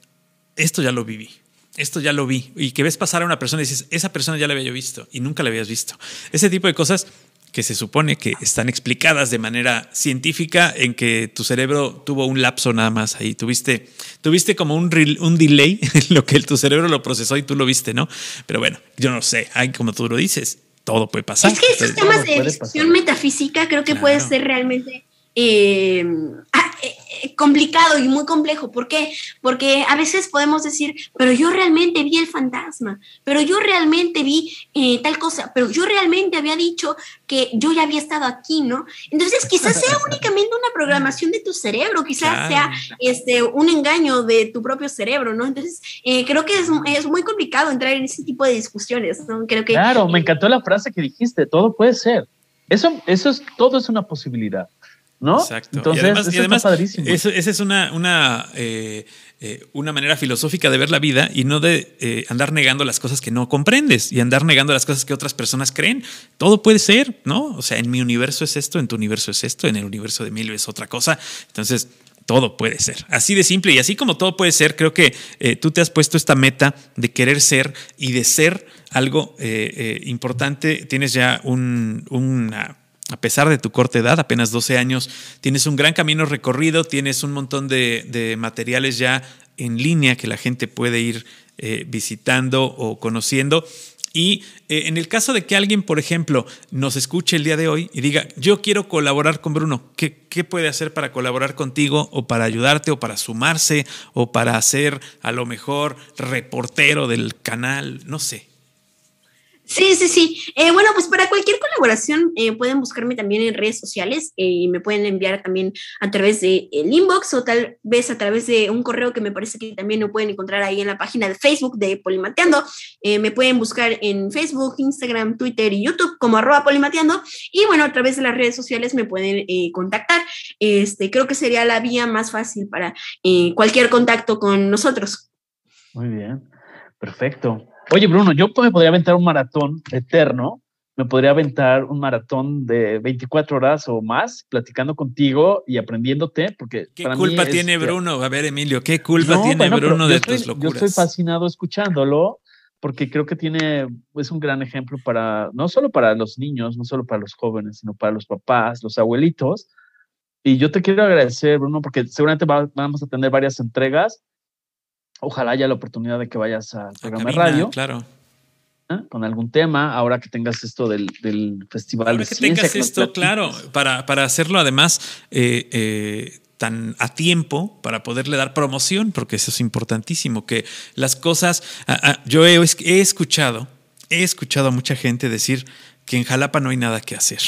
esto ya lo viví, esto ya lo vi, y que ves pasar a una persona y dices, esa persona ya la había yo visto y nunca la habías visto. Ese tipo de cosas que se supone que están explicadas de manera científica en que tu cerebro tuvo un lapso nada más ahí. Tuviste, tuviste como un, un delay en lo que tu cerebro lo procesó y tú lo viste, ¿no? Pero bueno, yo no sé, hay como tú lo dices, todo puede pasar. Es que esos temas de discusión metafísica creo que puede ser realmente eh, ah, eh, complicado y muy complejo. ¿Por qué? Porque a veces podemos decir, pero yo realmente vi el fantasma, pero yo realmente vi tal cosa, pero yo realmente había dicho que yo ya había estado aquí, ¿no? Entonces quizás sea <laughs> únicamente una programación de tu cerebro, quizás sea este, un engaño de tu propio cerebro, ¿no? Entonces creo que es, es, muy complicado entrar en ese tipo de discusiones, ¿no? Creo que... Claro, me encantó la frase que dijiste, todo puede ser. Eso, eso es, todo es una posibilidad. ¿No? Exacto. Entonces, y además, esa es una, una, eh, eh, una manera filosófica de ver la vida y no de eh, andar negando las cosas que no comprendes y andar negando las cosas que otras personas creen. Todo puede ser, ¿no? O sea, en mi universo es esto, en tu universo es esto, en el universo de Emilio es otra cosa. Entonces, todo puede ser. Así de simple y así como todo puede ser, creo que tú te has puesto esta meta de querer ser y de ser algo importante. Tienes ya un, una a pesar de tu corta edad, apenas 12 años, tienes un gran camino recorrido, tienes un montón de, materiales ya en línea que la gente puede ir eh, visitando o conociendo. Y eh, en el caso de que alguien, por ejemplo, nos escuche el día de hoy y diga, yo quiero colaborar con Bruno, ¿qué, ¿qué, puede hacer para colaborar contigo o para ayudarte o para sumarse o para ser a lo mejor reportero del canal? No sé. Sí, sí, sí. Eh, bueno, pues para cualquier colaboración eh, pueden buscarme también en redes sociales eh, y me pueden enviar también a través de inbox o tal vez a través de un correo que me parece que también lo pueden encontrar ahí en la página de Facebook de Polimateando. me pueden buscar en Facebook, Instagram, Twitter y YouTube como arroba Polimateando y bueno, a través de las redes sociales me pueden contactar. Este, creo que sería la vía más fácil para cualquier contacto con nosotros. Muy bien, perfecto. Oye, Bruno, yo me podría aventar un maratón eterno, me podría aventar un maratón de 24 horas o más platicando contigo y aprendiéndote, porque... ¿Qué culpa tiene Bruno? A ver, Emilio, ¿qué culpa tiene Bruno de tus locuras? Yo estoy fascinado escuchándolo porque creo que tiene, es un gran ejemplo para, no solo para los niños, no solo para los jóvenes, sino para los papás, los abuelitos. Y yo te quiero agradecer, Bruno, porque seguramente vamos a tener varias entregas Ojalá haya la oportunidad de que vayas al programa de radio. Claro. ¿eh? Con algún tema, ahora que tengas esto del, festival ahora que tengas esto, claro, para, para, hacerlo además eh, eh, tan a tiempo para poderle dar promoción, porque eso es importantísimo, que las cosas, ah, ah, yo he, he escuchado, he escuchado a mucha gente decir que en Jalapa no hay nada que hacer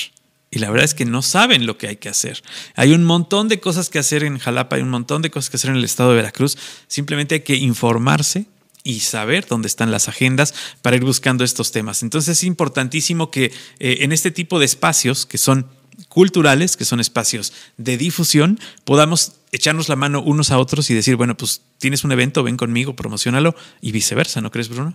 y la verdad es que no saben lo que hay que hacer. Hay un montón de cosas que hacer en Jalapa, hay un montón de cosas que hacer en el estado de Veracruz. Simplemente hay que informarse y saber dónde están las agendas para ir buscando estos temas. Entonces es importantísimo que eh, en este tipo de espacios que son culturales, que son espacios de difusión, podamos echarnos la mano unos a otros y decir, bueno, pues tienes un evento, ven conmigo, promocionalo y viceversa, ¿no crees, Bruno?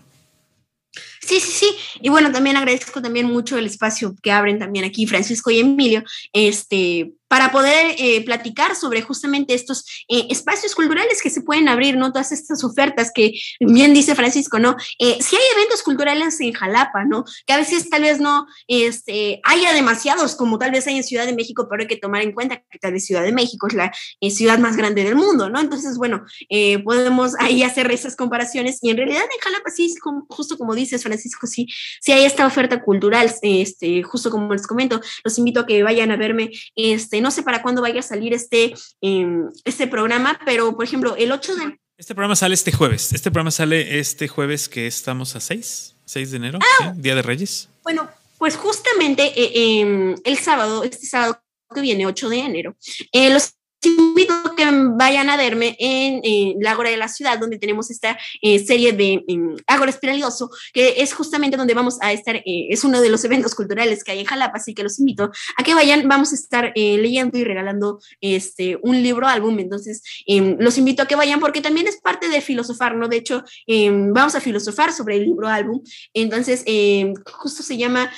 Sí, sí, sí. Y bueno, también agradezco también mucho el espacio que abren también aquí Francisco y Emilio, este, para poder eh, platicar sobre justamente estos eh, espacios culturales que se pueden abrir, ¿no? Todas estas ofertas que bien dice Francisco, ¿no? Eh, si hay eventos culturales en Jalapa, ¿no? Que a veces tal vez no este, haya demasiados como tal vez hay en Ciudad de México, pero hay que tomar en cuenta que tal vez Ciudad de México es la ciudad más grande del mundo, ¿no? Entonces, bueno, podemos ahí hacer esas comparaciones y en realidad en Jalapa sí, justo como dices, Francisco, sí, sí hay esta oferta cultural, este, justo como les comento, los invito a que vayan a verme, este, no sé para cuándo vaya a salir este, em, este programa, pero por ejemplo, el 8 de... Este programa sale este jueves. Este programa sale este jueves que estamos a 6, 6 de enero, ah. Día de Reyes. Bueno, pues justamente eh, em, el sábado, este sábado que viene, 8 de enero, eh, los invito a que vayan a verme en, la Ágora de la Ciudad, donde tenemos esta eh, serie de um, Ágora Espiralioso, que es justamente donde vamos a estar, eh, es uno de los eventos culturales que hay en Jalapa, así que los invito a que vayan, vamos a estar eh, leyendo y regalando este, un libro álbum, entonces em, los invito a que vayan porque también es parte de filosofar, ¿no? De hecho, em, vamos a filosofar sobre el libro álbum, entonces em, justo se llama...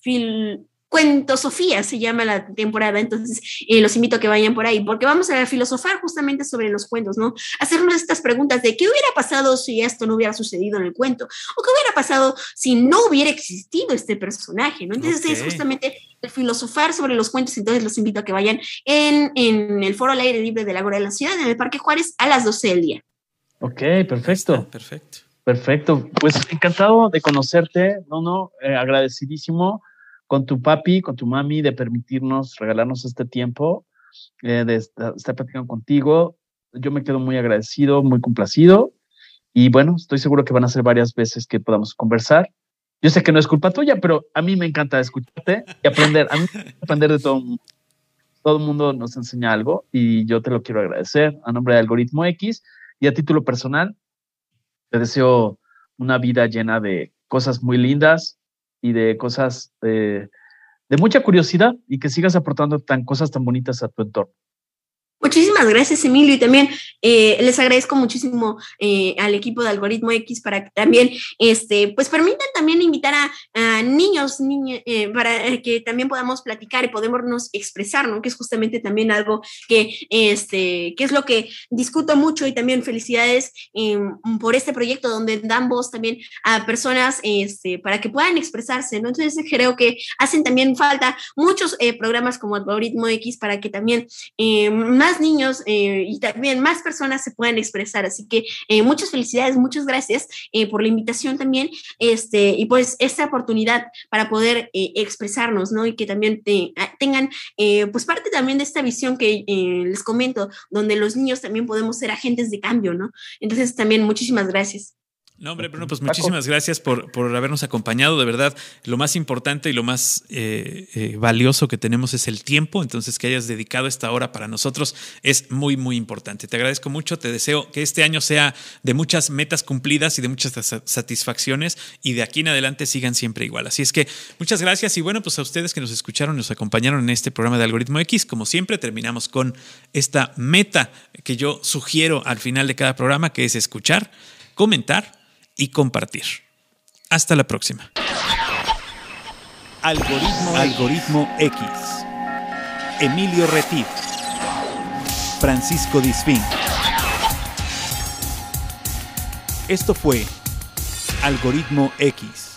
Fil Cuento Sofía se llama la temporada, entonces eh, los invito a que vayan por ahí, porque vamos a filosofar justamente sobre los cuentos, ¿no? Hacernos estas preguntas de qué hubiera pasado si esto no hubiera sucedido en el cuento, o qué hubiera pasado si no hubiera existido este personaje, ¿no? Entonces es justamente el filosofar sobre los cuentos, entonces los invito a que vayan en, en el foro al aire libre de la Gora de la Ciudad, en el Parque Juárez, a las 12 del día. Ok, perfecto. Perfecto. Perfecto. Pues encantado de conocerte, no, no, eh, agradecidísimo con tu papi, con tu mami, de permitirnos, regalarnos este tiempo, eh, de estar, platicando contigo. Yo me quedo muy agradecido, muy complacido. Y bueno, estoy seguro que van a ser varias veces que podamos conversar. Yo sé que no es culpa tuya, pero a mí me encanta escucharte y aprender. A mí aprender de todo Todo el mundo nos enseña algo y yo te lo quiero agradecer a nombre de Algoritmo X y a título personal. Te deseo una vida llena de cosas muy lindas, y de cosas de, mucha curiosidad y que sigas aportando tan cosas tan bonitas a tu entorno. Muchísimas gracias, Emilio, y también eh, les agradezco muchísimo eh, al equipo de Algoritmo X para que también, este, pues permitan también invitar a, niños, eh, para que también podamos platicar y podemos expresar, ¿no? Que es justamente también algo que, este, que es lo que discuto mucho y también felicidades em, por este proyecto donde dan voz también a personas, este, para que puedan expresarse, ¿no? Entonces creo que hacen también falta muchos programas como Algoritmo X para que también más niños eh, y también más personas se puedan expresar. Así que eh, muchas felicidades, muchas gracias eh, por la invitación también este, y pues esta oportunidad para poder expresarnos, ¿no? Y que también ah, tengan pues parte también de esta visión que les comento, donde los niños también podemos ser agentes de cambio, ¿no? Entonces también muchísimas gracias. No, hombre, Bruno, pues muchísimas gracias por, por, habernos acompañado. De verdad, lo más importante y lo más eh, eh, valioso que tenemos es el tiempo. Entonces, que hayas dedicado esta hora para nosotros es muy, muy importante. Te agradezco mucho. Te deseo que este año sea de muchas metas cumplidas y de muchas satisfacciones y de aquí en adelante sigan siempre igual. Así es que muchas gracias. Y bueno, pues a ustedes que nos escucharon, nos acompañaron en este programa de Algoritmo X. Como siempre, terminamos con esta meta que yo sugiero al final de cada programa, que es escuchar, comentar y compartir. Hasta la próxima. Algoritmo, Algoritmo X. Emilio Retif. Francisco Disfín. Esto fue Algoritmo X.